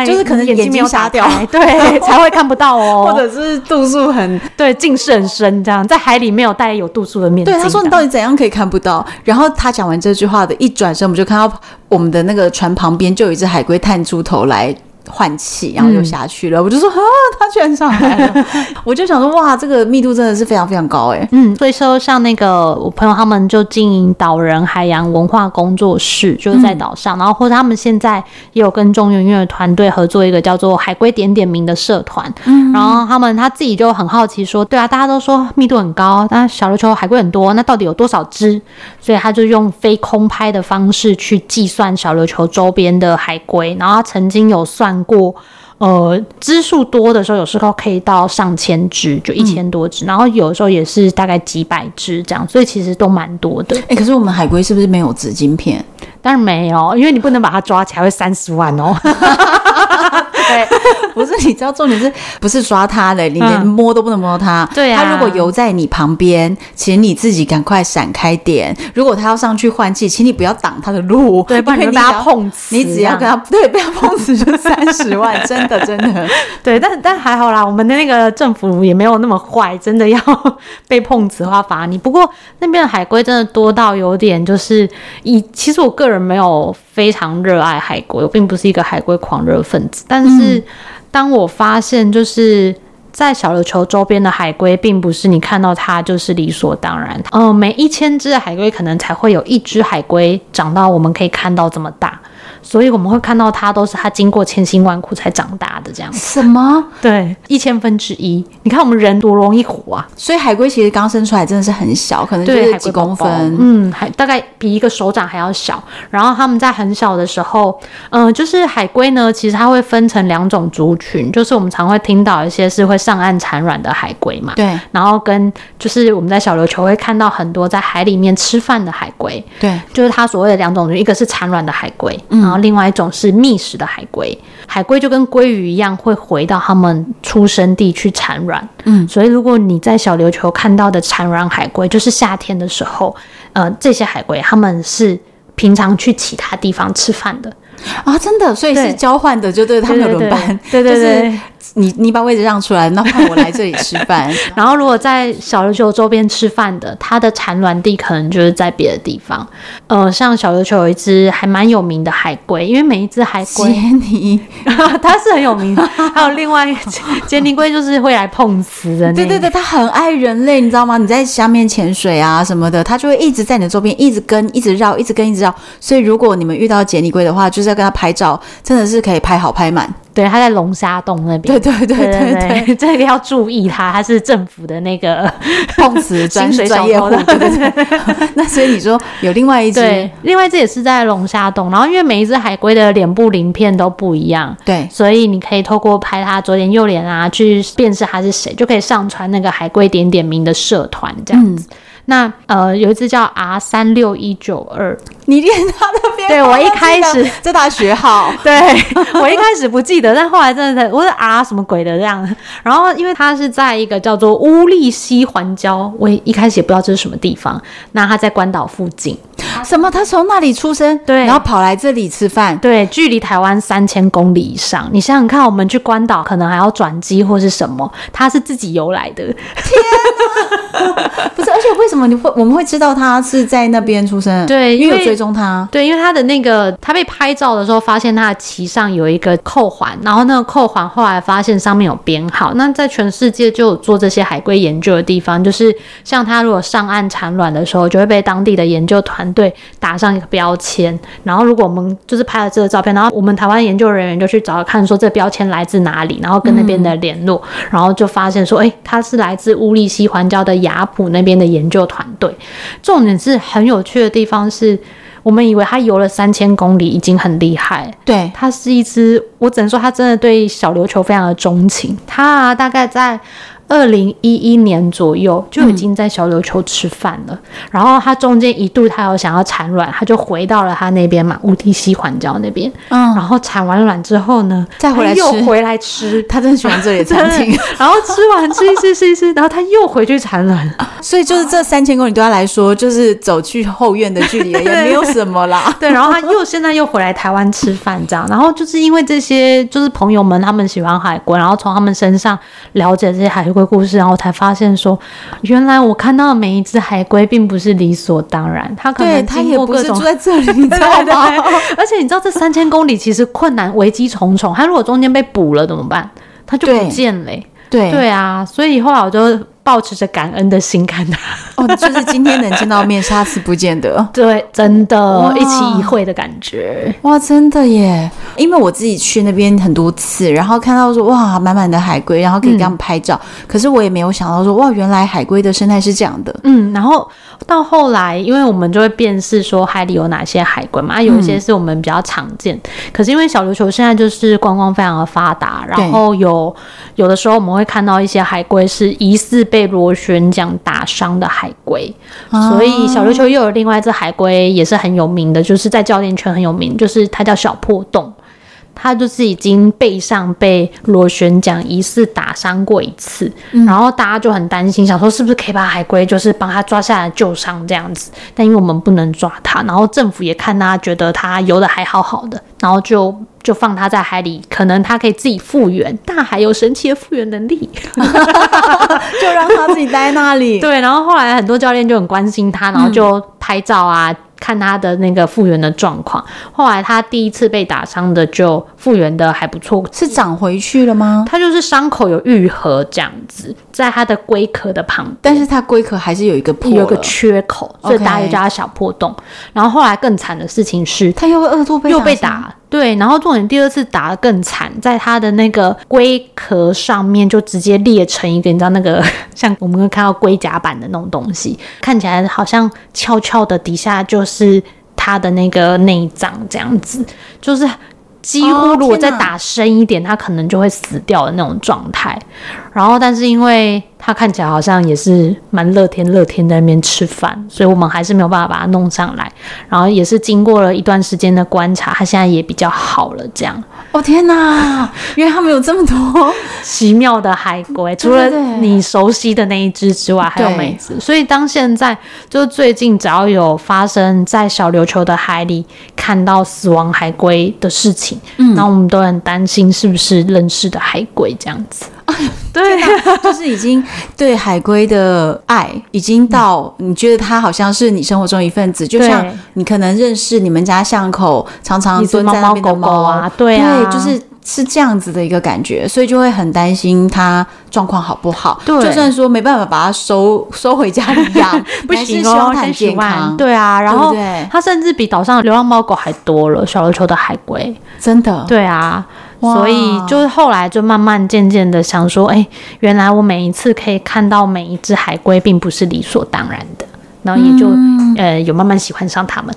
就是可能眼睛没有瞎掉，对，才会看不到哦，或者是度数很对，近视很深，这样在海里没有戴有度数的面镜。对，他说：“你到底怎样可以看不到？”然后他讲完这句话的一转身，我们就看到我们的那个船旁边就有一只海龟探出头来。换气，然后就下去了。嗯、我就说啊，他居然上来了！我就想说，哇，这个密度真的是非常非常高哎。嗯，所以说像那个我朋友他们就经营岛人海洋文化工作室，就是在岛上，嗯、然后或者他们现在也有跟中原院的团队合作一个叫做“海龟点点名”的社团。嗯，然后他们他自己就很好奇说，对啊，大家都说密度很高，但小琉球海龟很多，那到底有多少只？所以他就用非空拍的方式去计算小琉球周边的海龟，然后他曾经有算。过，呃，只数多的时候，有时候可以到上千只，就一千多只，嗯、然后有的时候也是大概几百只这样，所以其实都蛮多的。哎、欸，可是我们海龟是不是没有紫晶片？当然没有，因为你不能把它抓起来，会三十万哦。对，不是，你知道重点是不是抓它的？你连摸都不能摸它。对啊，它如果游在你旁边，请你自己赶快闪开点。如果它要上去换气，请你不要挡它的路。对，不然你被它碰瓷。你只要跟它 对，不要碰瓷就三十万，真的真的。对，但但还好啦，我们的那个政府也没有那么坏，真的要被碰瓷的话罚你。不过那边的海龟真的多到有点就是以，其实我个人没有非常热爱海龟，我并不是一个海龟狂热分子，但是。是，当我发现就是在小琉球周边的海龟，并不是你看到它就是理所当然。嗯、每一千只的海龟，可能才会有一只海龟长到我们可以看到这么大。所以我们会看到它都是它经过千辛万苦才长大的这样。什么？对，一千分之一。你看我们人多容易活啊！所以海龟其实刚生出来真的是很小，可能就是几公分。嗯，还大概比一个手掌还要小。然后它们在很小的时候，嗯、呃，就是海龟呢，其实它会分成两种族群，就是我们常会听到一些是会上岸产卵的海龟嘛。对。然后跟就是我们在小琉球会看到很多在海里面吃饭的海龟。对。就是它所谓的两种族，一个是产卵的海龟，嗯。另外一种是觅食的海龟，海龟就跟鲑鱼一样，会回到它们出生地去产卵。嗯，所以如果你在小琉球看到的产卵海龟，就是夏天的时候，呃，这些海龟他们是平常去其他地方吃饭的。啊，真的，所以是交换的，就对他们有轮班，对。对对。对对对你你把位置让出来，那换我来这里吃饭。然后如果在小琉球周边吃饭的，它的产卵地可能就是在别的地方。呃，像小琉球有一只还蛮有名的海龟，因为每一只海龟，杰尼，它是很有名的。还有另外一个杰尼龟，就是会来碰瓷的。对对对，它很爱人类，你知道吗？你在下面潜水啊什么的，它就会一直在你的周边，一直跟，一直绕，一直跟，一直绕。所以如果你们遇到杰尼龟的话，就是要跟它拍照，真的是可以拍好拍满。对，它在龙虾洞那边。对对对对对，这个要注意它，它是政府的那个 碰瓷专专业户。对对对。那所以你说有另外一只，对，另外一只也是在龙虾洞。然后因为每一只海龟的脸部鳞片都不一样，对，所以你可以透过拍它左脸右脸啊，去辨识它是谁，就可以上传那个海龟点点名的社团这样子。嗯那呃，有一只叫 R 三六一九二，你连它的编号，对我一开始这大学号，对我一开始不记得，但后来真的，我是 R 什么鬼的这样。然后因为它是在一个叫做乌利西环礁，我一开始也不知道这是什么地方。那它在关岛附近，什么？他从那里出生，对，然后跑来这里吃饭，对，距离台湾三千公里以上。你想想看，我们去关岛可能还要转机或是什么，他是自己游来的。天哪，不是，而且为什么？你会我们会知道他是在那边出生？对，因为有追踪他。对，因为他的那个他被拍照的时候，发现他的鳍上有一个扣环，然后那个扣环后来发现上面有编号。那在全世界就有做这些海龟研究的地方，就是像他如果上岸产卵的时候，就会被当地的研究团队打上一个标签。然后如果我们就是拍了这个照片，然后我们台湾研究人员就去找看说这标签来自哪里，然后跟那边的联络，嗯、然后就发现说，哎，他是来自乌利西环礁的雅普那边的研究。团队，重点是很有趣的地方是，我们以为它游了三千公里已经很厉害，对，它是一只，我只能说它真的对小琉球非常的钟情，它啊大概在。二零一一年左右就已经在小琉球吃饭了，嗯、然后他中间一度他有想要产卵，他就回到了他那边嘛，无敌西环礁那边，嗯，然后产完卵之后呢，再回来又回来吃，他真的喜欢这里的餐厅，然后吃完吃一吃吃一吃，然后他又回去产卵，所以就是这三千公里对他来说就是走去后院的距离也没有什么啦，对，然后他又现在又回来台湾吃饭这样，然后就是因为这些就是朋友们他们喜欢海龟，然后从他们身上了解这些海。鬼故事，然后我才发现说，原来我看到的每一只海龟并不是理所当然，它可能经过各是住在这里，你知道吗？而且你知道这三千公里其实困难危机重重，它如果中间被捕了怎么办？它就不见了、欸。对对啊，所以后来我就。抱持着感恩的心看他哦，就是今天能见到面，下次不见得。对，真的，一期一会的感觉。哇，真的耶！因为我自己去那边很多次，然后看到说哇，满满的海龟，然后可以给他们拍照。嗯、可是我也没有想到说哇，原来海龟的生态是这样的。嗯，然后到后来，因为我们就会辨识说海里有哪些海龟嘛，有一些是我们比较常见。嗯、可是因为小琉球现在就是观光非常的发达，然后有有的时候我们会看到一些海龟是疑似。被螺旋桨打伤的海龟，啊、所以小琉球又有另外一只海龟也是很有名的，就是在教练圈很有名，就是它叫小破洞，它就是已经背上被螺旋桨疑似打伤过一次，嗯、然后大家就很担心，想说是不是可以把海龟就是帮它抓下来救伤这样子，但因为我们不能抓它，然后政府也看它觉得它游的还好好的，然后就。就放它在海里，可能它可以自己复原。大海有神奇的复原能力，就让它自己待在那里。对，然后后来很多教练就很关心它，然后就拍照啊。嗯看他的那个复原的状况，后来他第一次被打伤的就复原的还不错，是长回去了吗？他就是伤口有愈合这样子，在它的龟壳的旁边，但是它龟壳还是有一个破，有一个缺口，所以大家就叫它小破洞。然后后来更惨的事情是，它又二度被又被打，对，然后重点第二次打得更惨，在它的那个龟壳上面就直接裂成一个，你知道那个 像我们会看到龟甲板的那种东西，看起来好像翘翘的，底下就是。是他的那个内脏这样子，就是几乎如果再打深一点，他可能就会死掉的那种状态。然后，但是因为他看起来好像也是蛮乐天乐天在那边吃饭，所以我们还是没有办法把它弄上来。然后也是经过了一段时间的观察，他现在也比较好了。这样，哦天哪！因为他们有这么多奇妙的海龟，除了你熟悉的那一只之外，还有每一只。所以当现在就最近只要有发生在小琉球的海里看到死亡海龟的事情，嗯，那我们都很担心是不是认识的海龟这样子。对，就是已经对海龟的爱已经到你觉得它好像是你生活中一份子，就像你可能认识你们家巷口常常蹲在那边的猫啊，对啊，对，就是是这样子的一个感觉，所以就会很担心它状况好不好。对，就算说没办法把它收收回家里养，不行哦，很健康。对啊，然后它甚至比岛上流浪猫狗还多了，小琉球的海龟真的。对啊。所以就是后来就慢慢渐渐的想说，哎，原来我每一次可以看到每一只海龟，并不是理所当然的，然后也就、嗯、呃有慢慢喜欢上它们。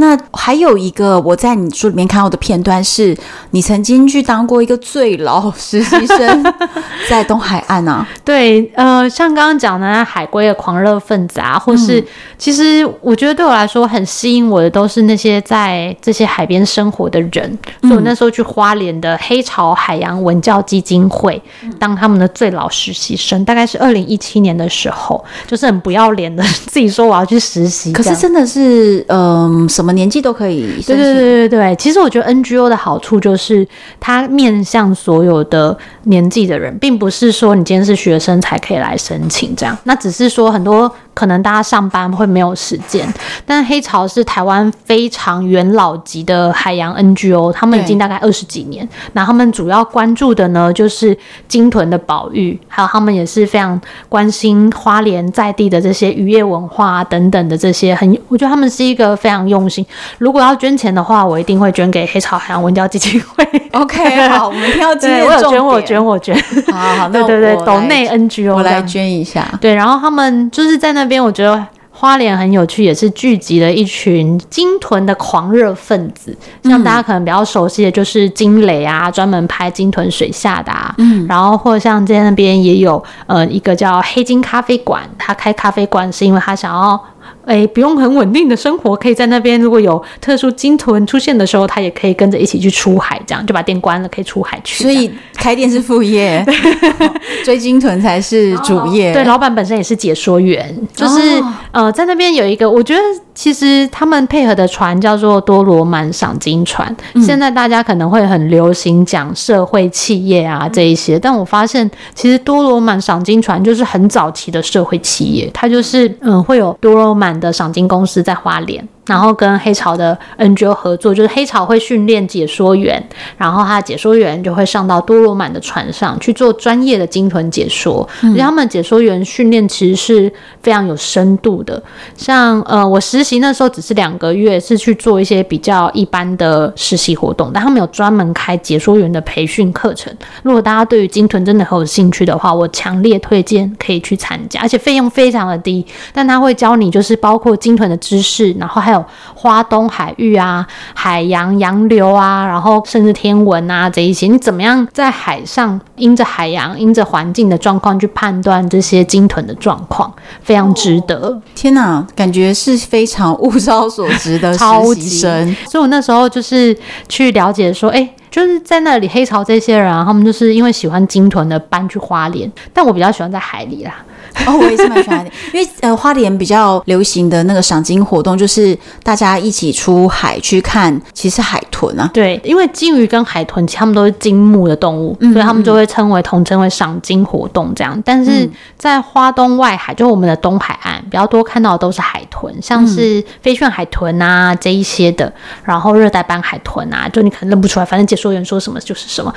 对。那还有一个我在你书里面看到的片段是，你曾经去当过一个最老实习生，在东海岸啊。对，呃，像刚刚讲的海龟的狂热分子啊，或是、嗯、其实我觉得对我来说很吸引我的，都是那些在这些海边生活的人。嗯、所以我那时候去花莲的黑潮海洋文教基金会当他们的最老实习生，大概是二零一七年的时候，就是很不要脸的自己说我要去实习。可是真的是，嗯、呃，什么？年纪都可以，对对对对对。其实我觉得 NGO 的好处就是它面向所有的年纪的人，并不是说你今天是学生才可以来申请这样。那只是说很多可能大家上班会没有时间，但黑潮是台湾非常元老级的海洋 NGO，他们已经大概二十几年。那他们主要关注的呢，就是鲸豚的保育，还有他们也是非常关心花莲在地的这些渔业文化等等的这些很，我觉得他们是一个非常用心。如果要捐钱的话，我一定会捐给黑潮海洋文教基金会。OK，好，我们挑今天我有捐，我捐，我捐。好好，对对对，岛内 NGO，我来捐一下。对，然后他们就是在那边，我觉得花莲很有趣，也是聚集了一群鲸豚的狂热分子。像大家可能比较熟悉的就是金蕾啊，专门拍鲸豚水下的啊。嗯，然后或者像在那边也有呃一个叫黑金咖啡馆，他开咖啡馆是因为他想要。哎，不用很稳定的生活，可以在那边。如果有特殊鲸豚出现的时候，他也可以跟着一起去出海，这样就把店关了，可以出海去。所以开店是副业，追鲸豚才是主业。对，老板本身也是解说员，就是、哦、呃，在那边有一个，我觉得其实他们配合的船叫做多罗满赏金船。嗯、现在大家可能会很流行讲社会企业啊这一些，但我发现其实多罗满赏金船就是很早期的社会企业，它就是嗯会有多罗满。的赏金公司在花莲。然后跟黑潮的 NGO 合作，就是黑潮会训练解说员，然后他的解说员就会上到多罗满的船上去做专业的鲸豚解说。嗯、而且他们解说员训练其实是非常有深度的。像呃，我实习那时候只是两个月，是去做一些比较一般的实习活动，但他们有专门开解说员的培训课程。如果大家对于鲸豚真的很有兴趣的话，我强烈推荐可以去参加，而且费用非常的低。但他会教你就是包括鲸豚的知识，然后还有。花东海域啊，海洋洋流啊，然后甚至天文啊这一些，你怎么样在海上因着海洋、因着环境的状况去判断这些鲸豚的状况，非常值得。哦、天哪，感觉是非常物超所值的实习生。所以我那时候就是去了解说，哎，就是在那里黑潮这些人啊，他们就是因为喜欢鲸豚的搬去花莲，但我比较喜欢在海里啦。哦，我也是蛮喜欢的，因为呃，花莲比较流行的那个赏金活动，就是大家一起出海去看，其实海豚啊。对，因为鲸鱼跟海豚，其实他们都是鲸目的动物，所以他们就会称为统称为赏金活动这样。但是在花东外海，就我们的东海岸，比较多看到的都是海豚，像是飞旋海豚啊这一些的，然后热带斑海豚啊，就你可能认不出来，反正解说员说什么就是什么。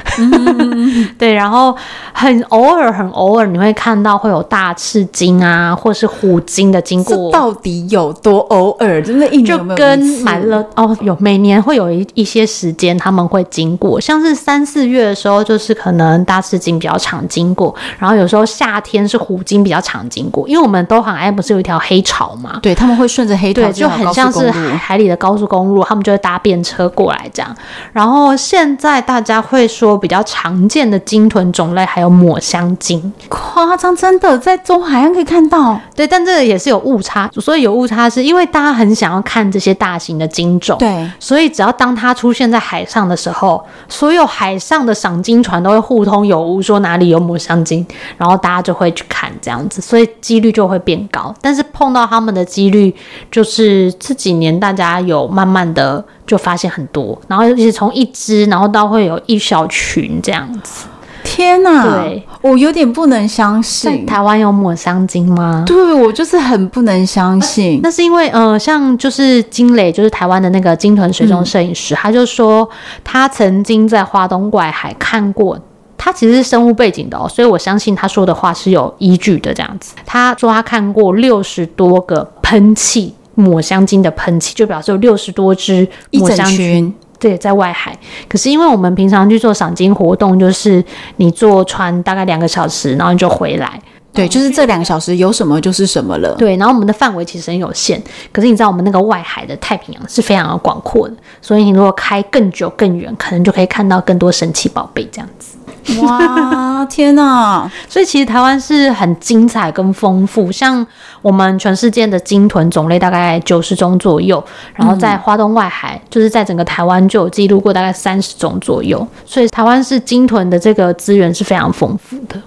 对，然后很偶尔，很偶尔你会看到会有大。赤金啊，或是虎鲸的经过，到底有多偶尔？真的，一年就跟满了哦，有每年会有一一些时间他们会经过，像是三四月的时候，就是可能大赤鲸比较常经过，然后有时候夏天是虎鲸比较常经过，因为我们都很爱，不是有一条黑潮嘛？对，他们会顺着黑潮，对，就很像是海海里的高速公路，他们就会搭便车过来这样。然后现在大家会说比较常见的鲸豚种类还有抹香鲸，夸张，真的在中海岸可以看到，对，但这个也是有误差，所以有误差是因为大家很想要看这些大型的鲸种，对，所以只要当它出现在海上的时候，所有海上的赏鲸船都会互通有无，说哪里有抹香鲸，然后大家就会去看这样子，所以几率就会变高。但是碰到他们的几率，就是这几年大家有慢慢的就发现很多，然后尤其是从一只，然后到会有一小群这样子。天呐！对，我有点不能相信，台湾有抹香鲸吗？对，我就是很不能相信。那是因为，呃，像就是金磊，就是台湾的那个金豚水中摄影师，嗯、他就说他曾经在花东怪海看过，他其实是生物背景的哦，所以我相信他说的话是有依据的。这样子，他说他看过六十多个喷气抹香鲸的喷气，就表示有六十多只抹香鲸。对，在外海。可是因为我们平常去做赏金活动，就是你坐船大概两个小时，然后你就回来。对，就是这两个小时有什么就是什么了。对，然后我们的范围其实很有限，可是你知道我们那个外海的太平洋是非常的广阔的，所以你如果开更久更远，可能就可以看到更多神奇宝贝这样子。哇，天呐！所以其实台湾是很精彩跟丰富，像我们全世界的鲸豚种类大概九十种左右，然后在花东外海，就是在整个台湾就有记录过大概三十种左右，所以台湾是鲸豚的这个资源是非常丰富的。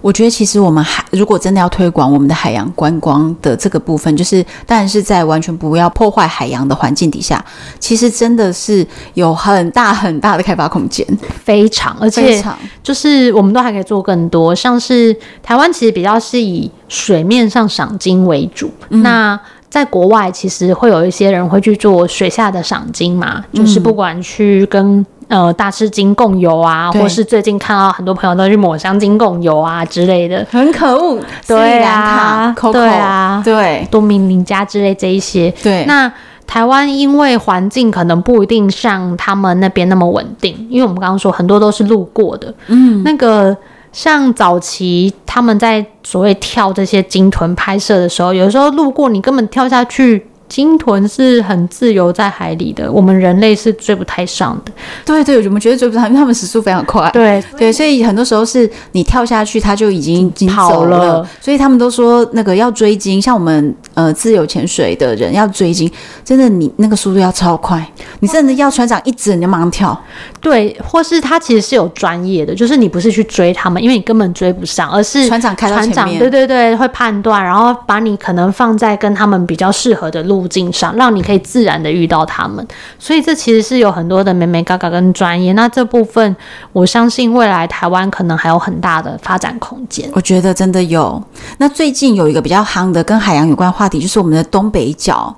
我觉得其实我们海如果真的要推广我们的海洋观光的这个部分，就是当然是在完全不要破坏海洋的环境底下，其实真的是有很大很大的开发空间，非常，而且就是我们都还可以做更多，像是台湾其实比较是以水面上赏金为主，嗯、那在国外其实会有一些人会去做水下的赏金嘛，就是不管去跟。呃，大吃鲸共游啊，或是最近看到很多朋友都去抹香鲸共游啊之类的，很可恶。对啊，对啊，对，多米尼加之类这一些。对，那台湾因为环境可能不一定像他们那边那么稳定，因为我们刚刚说很多都是路过的。嗯，那个像早期他们在所谓跳这些鲸豚拍摄的时候，有时候路过你根本跳下去。鲸豚是很自由在海里的，我们人类是追不太上的。对对，我们觉得追不上，因为他们时速非常快。对对，所以很多时候是你跳下去，它就已经跑了。所以他们都说那个要追鲸，像我们呃自由潜水的人要追鲸，真的你那个速度要超快，你甚至要船长一指你就马上跳。对，或是他其实是有专业的，就是你不是去追他们，因为你根本追不上，而是船长开到前面。船长对对对，会判断，然后把你可能放在跟他们比较适合的路。路径上，让你可以自然的遇到他们，所以这其实是有很多的美美嘎嘎跟专业。那这部分，我相信未来台湾可能还有很大的发展空间。我觉得真的有。那最近有一个比较夯的跟海洋有关的话题，就是我们的东北角，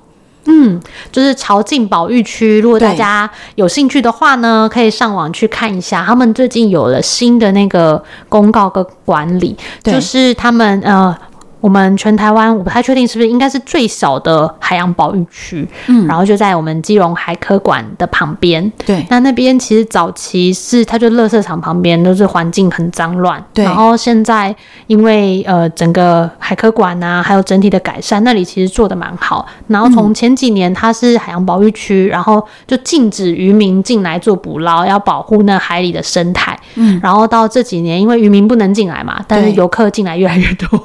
嗯，就是潮境保育区。如果大家有兴趣的话呢，可以上网去看一下，他们最近有了新的那个公告跟管理，就是他们呃。我们全台湾，我不太确定是不是应该是最小的海洋保育区，嗯，然后就在我们基隆海科馆的旁边。对，那那边其实早期是它就垃圾场旁边，都是环境很脏乱。对，然后现在因为呃整个海科馆啊，还有整体的改善，那里其实做的蛮好。然后从前几年它是海洋保育区，然后就禁止渔民进来做捕捞，要保护那海里的生态。嗯，然后到这几年，因为渔民不能进来嘛，但是游客进来越来越多。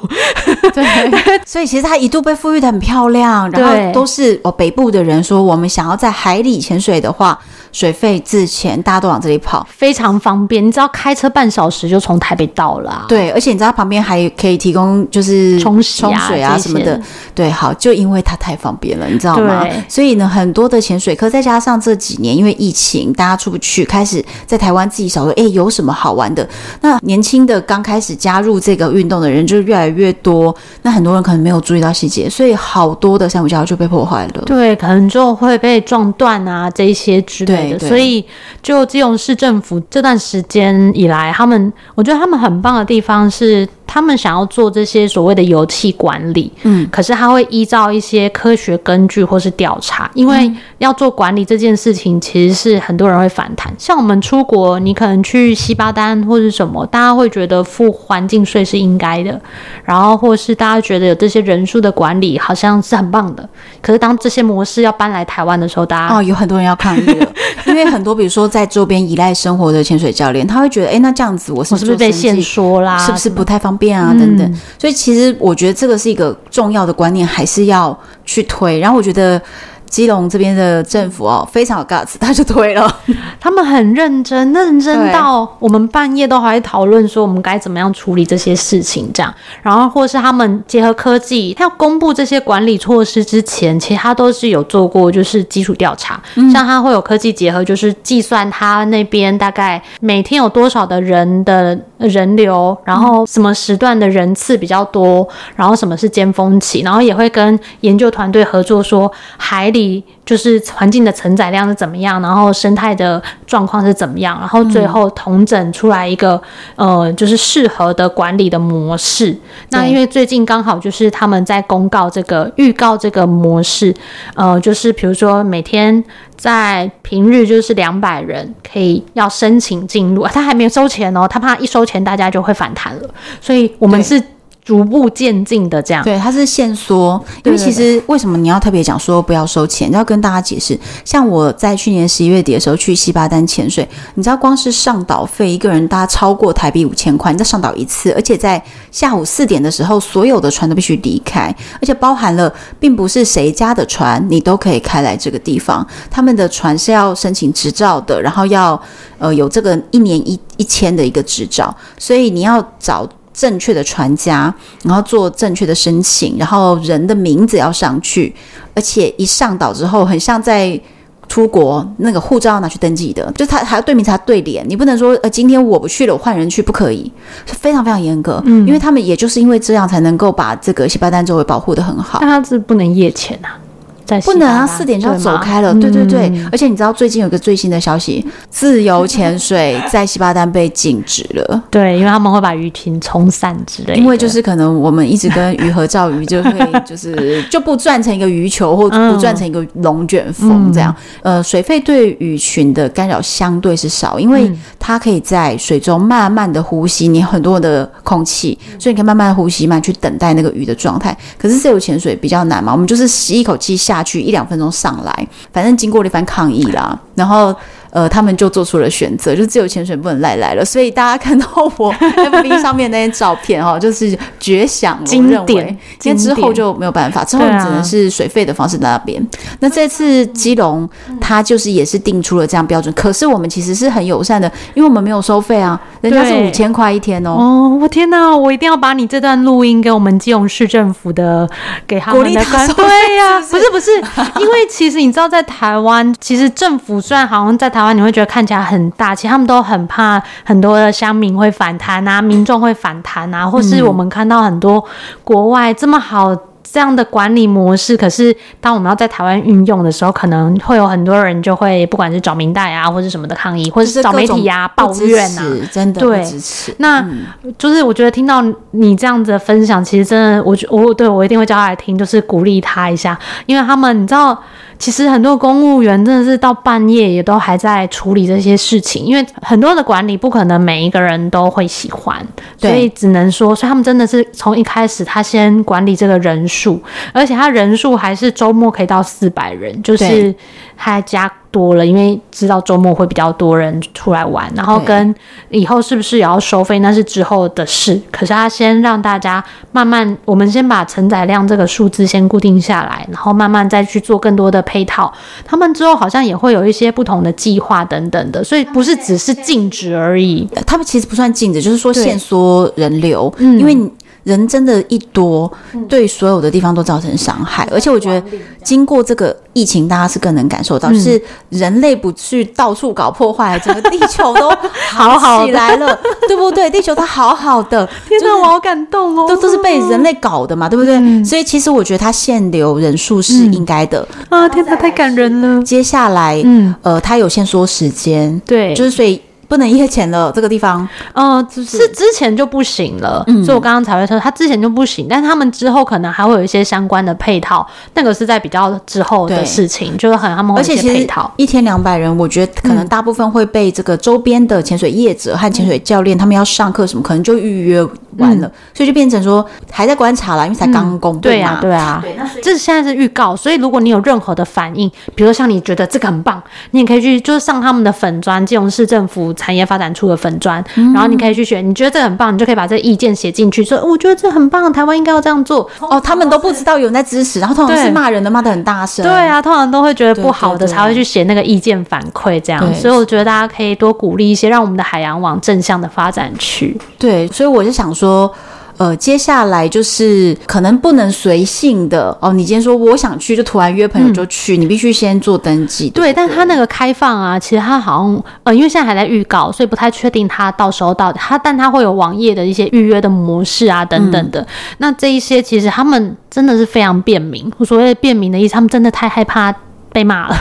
对，所以其实它一度被赋予的很漂亮，然后都是哦北部的人说，我们想要在海里潜水的话，水费自潜，大家都往这里跑，非常方便。你只要开车半小时就从台北到了啊。对，而且你知道旁边还可以提供就是冲水啊什么的。对，好，就因为它太方便了，你知道吗？所以呢，很多的潜水课，再加上这几年因为疫情，大家出不去，开始在台湾自己想说，哎，有什么好玩的？那年轻的刚开始加入这个运动的人就越来越多。那很多人可能没有注意到细节，所以好多的珊瑚礁就被破坏了。对，可能就会被撞断啊，这一些之类的。所以，就基隆市政府这段时间以来，他们我觉得他们很棒的地方是。他们想要做这些所谓的油气管理，嗯，可是他会依照一些科学根据或是调查，因为要做管理这件事情，其实是很多人会反弹。像我们出国，你可能去西巴丹或是什么，大家会觉得付环境税是应该的，然后或是大家觉得有这些人数的管理好像是很棒的。可是当这些模式要搬来台湾的时候，大家哦，有很多人要抗议了，因为很多比如说在周边依赖生活的潜水教练，他会觉得，哎，那这样子我是不是，我是不是被限缩啦？是不是不太方便？变啊，等等，所以其实我觉得这个是一个重要的观念，还是要去推。然后我觉得。基隆这边的政府哦，非常有 guts，他就推了。他们很认真，认真到我们半夜都还会讨论说我们该怎么样处理这些事情，这样。然后或是他们结合科技，他要公布这些管理措施之前，其实他都是有做过就是基础调查，嗯、像他会有科技结合，就是计算他那边大概每天有多少的人的人流，然后什么时段的人次比较多，然后什么是尖峰期，然后也会跟研究团队合作说海里。理就是环境的承载量是怎么样，然后生态的状况是怎么样，然后最后统整出来一个、嗯、呃，就是适合的管理的模式。那因为最近刚好就是他们在公告这个预告这个模式，呃，就是比如说每天在平日就是两百人可以要申请进入，他还没有收钱哦，他怕一收钱大家就会反弹了，所以我们是。逐步渐进的这样，对，它是限缩。因为其实为什么你要特别讲说不要收钱？要跟大家解释。像我在去年十一月底的时候去西巴丹潜水，你知道光是上岛费一个人搭超过台币五千块，你再上岛一次，而且在下午四点的时候，所有的船都必须离开，而且包含了并不是谁家的船你都可以开来这个地方，他们的船是要申请执照的，然后要呃有这个一年一一千的一个执照，所以你要找。正确的传家，然后做正确的申请，然后人的名字要上去，而且一上岛之后，很像在出国，那个护照要拿去登记的，就他还要对名才对脸，你不能说呃今天我不去了，我换人去，不可以，是非常非常严格，嗯，因为他们也就是因为这样才能够把这个西巴丹周围保护的很好，但他是不能夜潜啊。不能啊，四点就要走开了。对对对，嗯、而且你知道最近有个最新的消息，自由潜水 在西巴丹被禁止了。对，因为他们会把鱼群冲散之类的。因为就是可能我们一直跟鱼合照，鱼就会就是 就不转成一个鱼球，或不转成一个龙卷风这样。嗯、呃，水肺对鱼群的干扰相对是少，因为它可以在水中慢慢的呼吸，你很多的空气，所以你可以慢慢呼吸，慢慢去等待那个鱼的状态。可是自由潜水比较难嘛，我们就是吸一口气下。去一两分钟上来，反正经过了一番抗议啦，然后。呃，他们就做出了选择，就自由潜水不能赖来了。所以大家看到我 FB 上面那些照片哈，就是绝响，经典。今天之后就没有办法，之后只能是水费的方式在那边。啊、那这次基隆，他就是也是定出了这样标准。可是我们其实是很友善的，因为我们没有收费啊，人家是五千块一天哦。哦，我天哪，我一定要把你这段录音给我们基隆市政府的给他们的官。对呀、啊，不是不是，因为其实你知道，在台湾，其实政府虽然好像在台。你会觉得看起来很大，其实他们都很怕很多的乡民会反弹啊，民众会反弹啊，或是我们看到很多国外这么好这样的管理模式，可是当我们要在台湾运用的时候，可能会有很多人就会不管是找民代啊，或者什么的抗议，或者是找媒体啊抱怨啊，真的对，那就是我觉得听到你这样子的分享，其实真的，我我对我一定会叫他来听，就是鼓励他一下，因为他们你知道。其实很多公务员真的是到半夜也都还在处理这些事情，因为很多的管理不可能每一个人都会喜欢，所以只能说，所以他们真的是从一开始他先管理这个人数，而且他人数还是周末可以到四百人，就是还加。多了，因为知道周末会比较多人出来玩，然后跟以后是不是也要收费，那是之后的事。可是他先让大家慢慢，我们先把承载量这个数字先固定下来，然后慢慢再去做更多的配套。他们之后好像也会有一些不同的计划等等的，所以不是只是禁止而已。他们其实不算禁止，就是说限缩人流，嗯，因为。人真的，一多，对所有的地方都造成伤害。而且我觉得，经过这个疫情，大家是更能感受到，就是人类不去到处搞破坏，整个地球都 好好起来了，对不对？地球它好好的，天哪，我好感动哦！都都是被人类搞的嘛，对不对？所以其实我觉得它限流人数是应该的啊！天哪，太感人了。接下来，嗯，呃，它有限缩时间，对，就是所以。不能夜潜了，这个地方，呃，是之前就不行了，嗯、所以我刚刚才会说，他之前就不行，但他们之后可能还会有一些相关的配套，那个是在比较之后的事情，就是很他们会有一些配套。一天两百人，我觉得可能大部分会被这个周边的潜水业者和潜水教练，嗯、他们要上课什么，可能就预约完了，嗯、所以就变成说还在观察啦，因为才刚公布嘛。对呀，对。啊，对，那这是现在是预告，所以如果你有任何的反应，比如说像你觉得这个很棒，你也可以去就是上他们的粉砖，金融市政府产业发展处的粉砖，然后你可以去选，你觉得这很棒，你就可以把这个意见写进去，说我觉得这很棒，台湾应该要这样做。哦，他们都不知道有人在支持，然后通常是骂人的，骂的很大声。对啊，通常都会觉得不好的才会去写那个意见反馈这样。所以我觉得大家可以多鼓励一些，让我们的海洋网正向的发展去。对，所以我就想说。呃，接下来就是可能不能随性的哦。你今天说我想去，就突然约朋友就去，嗯、你必须先做登记。对，但他那个开放啊，其实他好像呃，因为现在还在预告，所以不太确定他到时候到他，但他会有网页的一些预约的模式啊等等的。嗯、那这一些其实他们真的是非常便民。我所谓的便民的意思，他们真的太害怕。被骂了。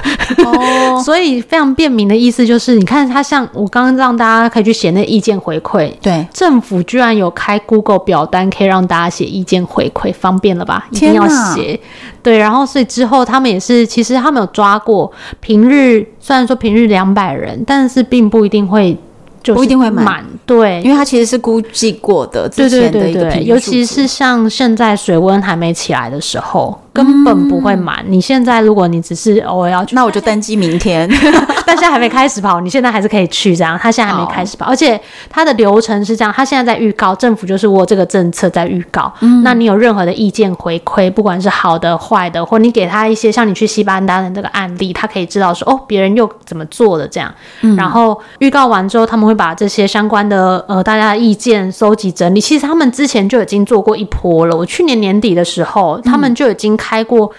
哦，所以非常便民的意思就是，你看它像我刚刚让大家可以去写那意见回馈，对，政府居然有开 Google 表单可以让大家写意见回馈，方便了吧？一定要写。对，然后所以之后他们也是，其实他们有抓过平日，虽然说平日两百人，但是并不一定会。就不一定会满，对，因为它其实是估计过的，对对对对，尤其是像现在水温还没起来的时候。根本不会满。你现在如果你只是偶尔要去，那我就登机明天。但现在还没开始跑，你现在还是可以去这样。他现在还没开始跑，而且他的流程是这样：他现在在预告，政府就是我这个政策在预告。嗯，那你有任何的意见回馈，不管是好的坏的，或你给他一些像你去西班牙的这个案例，他可以知道说哦，别人又怎么做的这样。嗯，然后预告完之后，他们会把这些相关的呃大家的意见收集整理。其实他们之前就已经做过一波了。我去年年底的时候，他们就已经。开过，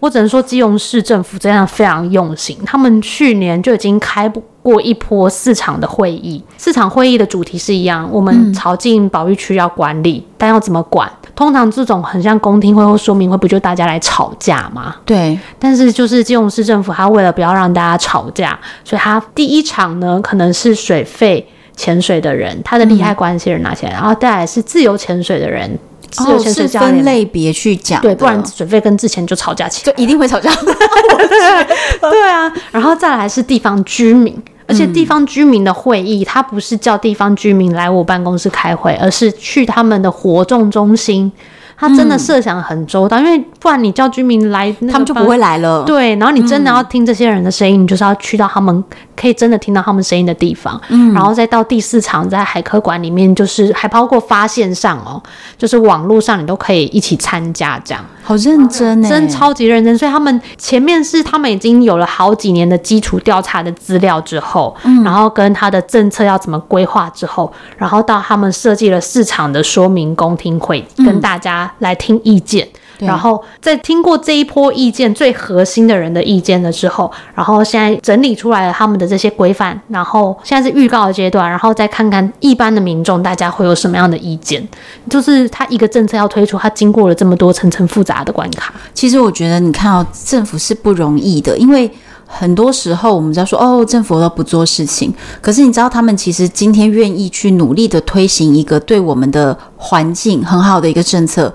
我只能说基隆市政府真的非常用心。他们去年就已经开过一波四场的会议，四场会议的主题是一样。我们朝进保育区要管理，嗯，但要怎么管？通常这种很像公听会或说明会，不就大家来吵架吗？对。但是就是基隆市政府，他为了不要让大家吵架，所以他第一场呢，可能是水费潜水的人，他的利害关系人拿起来，嗯，然后再来是自由潜水的人。哦，是分类别去讲，对，不然水肺跟之前就吵架起来，就一定会吵架。对啊，然后再来是地方居民，而且地方居民的会议，他不是叫地方居民来我办公室开会，而是去他们的活动中心。他真的设想很周到，嗯，因为不然你叫居民来，他们就不会来了。对，然后你真的要听这些人的声音，嗯，你就是要去到他们可以真的听到他们声音的地方，嗯，然后再到第四场在海科馆里面，就是还包括发现上哦，就是网络上你都可以一起参加，这样。好认真呢，真超级认真。所以他们前面是他们已经有了好几年的基础调查的资料之后，嗯，然后跟他的政策要怎么规划之后，然后到他们设计了市场的说明公听会，跟大家。来听意见，然后在听过这一波意见最核心的人的意见了之后，然后现在整理出来了他们的这些规范，然后现在是预告的阶段，然后再看看一般的民众大家会有什么样的意见。就是他一个政策要推出，他经过了这么多层层复杂的关卡。其实我觉得，你看到政府是不容易的，因为很多时候我们在说哦，政府都不做事情，可是你知道他们其实今天愿意去努力的推行一个对我们的环境很好的一个政策。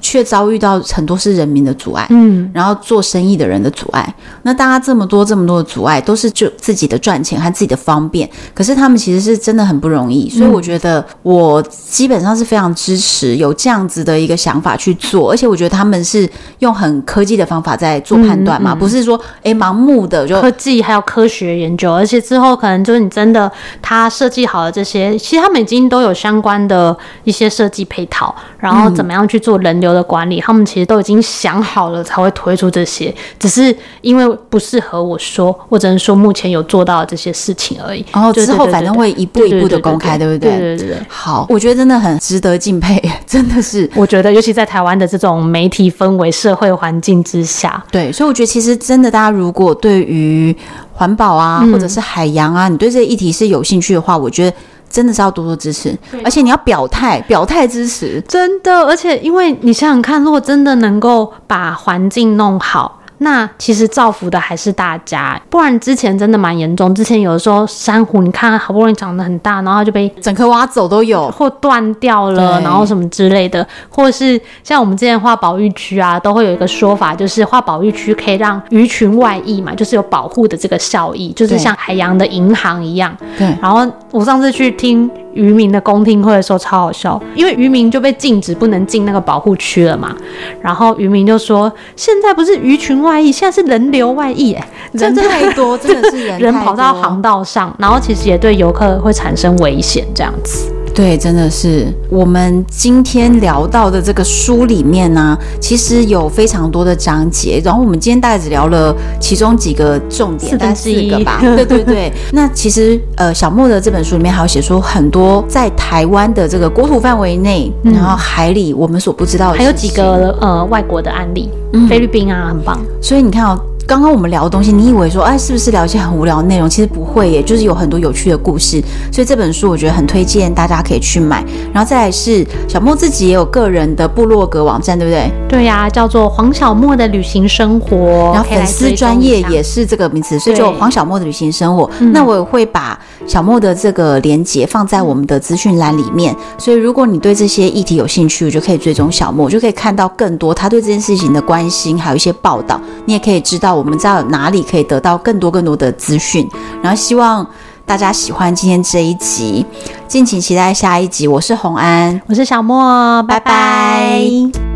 却遭遇到很多是人民的阻碍，嗯，然后做生意的人的阻碍。那大家这么多这么多的阻碍，都是就自己的赚钱和自己的方便。可是他们其实是真的很不容易，所以我觉得我基本上是非常支持有这样子的一个想法去做。而且我觉得他们是用很科技的方法在做判断嘛，不是说诶盲目的就科技还有科学研究。而且之后可能就是你真的他设计好了这些，其实他们已经都有相关的一些设计配套，然后怎么样去做人流的管理，他们其实都已经想好了才会推出这些，只是因为不适合我说，我只能说目前有做到这些事情而已。然后之后反正会一步一步的公开，对不对？对对对对。好，我觉得真的很值得敬佩，真的是。我觉得，尤其在台湾的这种媒体氛围、社会环境之下，对，所以我觉得其实真的，大家如果对于环保啊，或者是海洋啊，你对这个议题是有兴趣的话，我觉得。真的是要多多支持，而且你要表态，表态支持，真的。而且，因为你想想看，如果真的能够把环境弄好。那其实造福的还是大家，不然之前真的蛮严重。之前有的时候珊瑚，你看好不容易长得很大，然后就被整颗挖走都有，或断掉了，然后什么之类的，或是像我们之前画保育区啊，都会有一个说法，就是画保育区可以让鱼群外溢嘛，就是有保护的这个效益，就是像海洋的银行一样。对。然后我上次去听。渔民的公听会的时候超好笑，因为渔民就被禁止不能进那个保护区了嘛。然后渔民就说：“现在不是鱼群外溢，现在是人流外溢，哎，人太多，真的是人 人跑到航道上，然后其实也对游客会产生危险，这样子。”对，真的是我们今天聊到的这个书里面呢、啊，其实有非常多的章节。然后我们今天大概只聊了其中几个重点，大概四个吧。对对对。那其实呃，小莫的这本书里面还有写出很多在台湾的这个国土范围内，嗯、然后海里我们所不知道的，还有几个呃外国的案例，菲律宾啊，很棒。所以你看哦。刚刚我们聊的东西，你以为说，哎，是不是聊一些很无聊的内容？其实不会耶，就是有很多有趣的故事。所以这本书我觉得很推荐，大家可以去买。然后再来是小莫自己也有个人的部落格网站，对不对？对呀、啊，叫做黄小莫的旅行生活。然后粉丝专业也是这个名词，所以就黄小莫的旅行生活。那我也会把小莫的这个连接放在我们的资讯栏里面。所以如果你对这些议题有兴趣，我就可以追踪小莫，就可以看到更多他对这件事情的关心，还有一些报道。你也可以知道。我们知道哪里可以得到更多更多的资讯，然后希望大家喜欢今天这一集，敬请期待下一集。我是红安，我是小莫，拜拜。拜拜。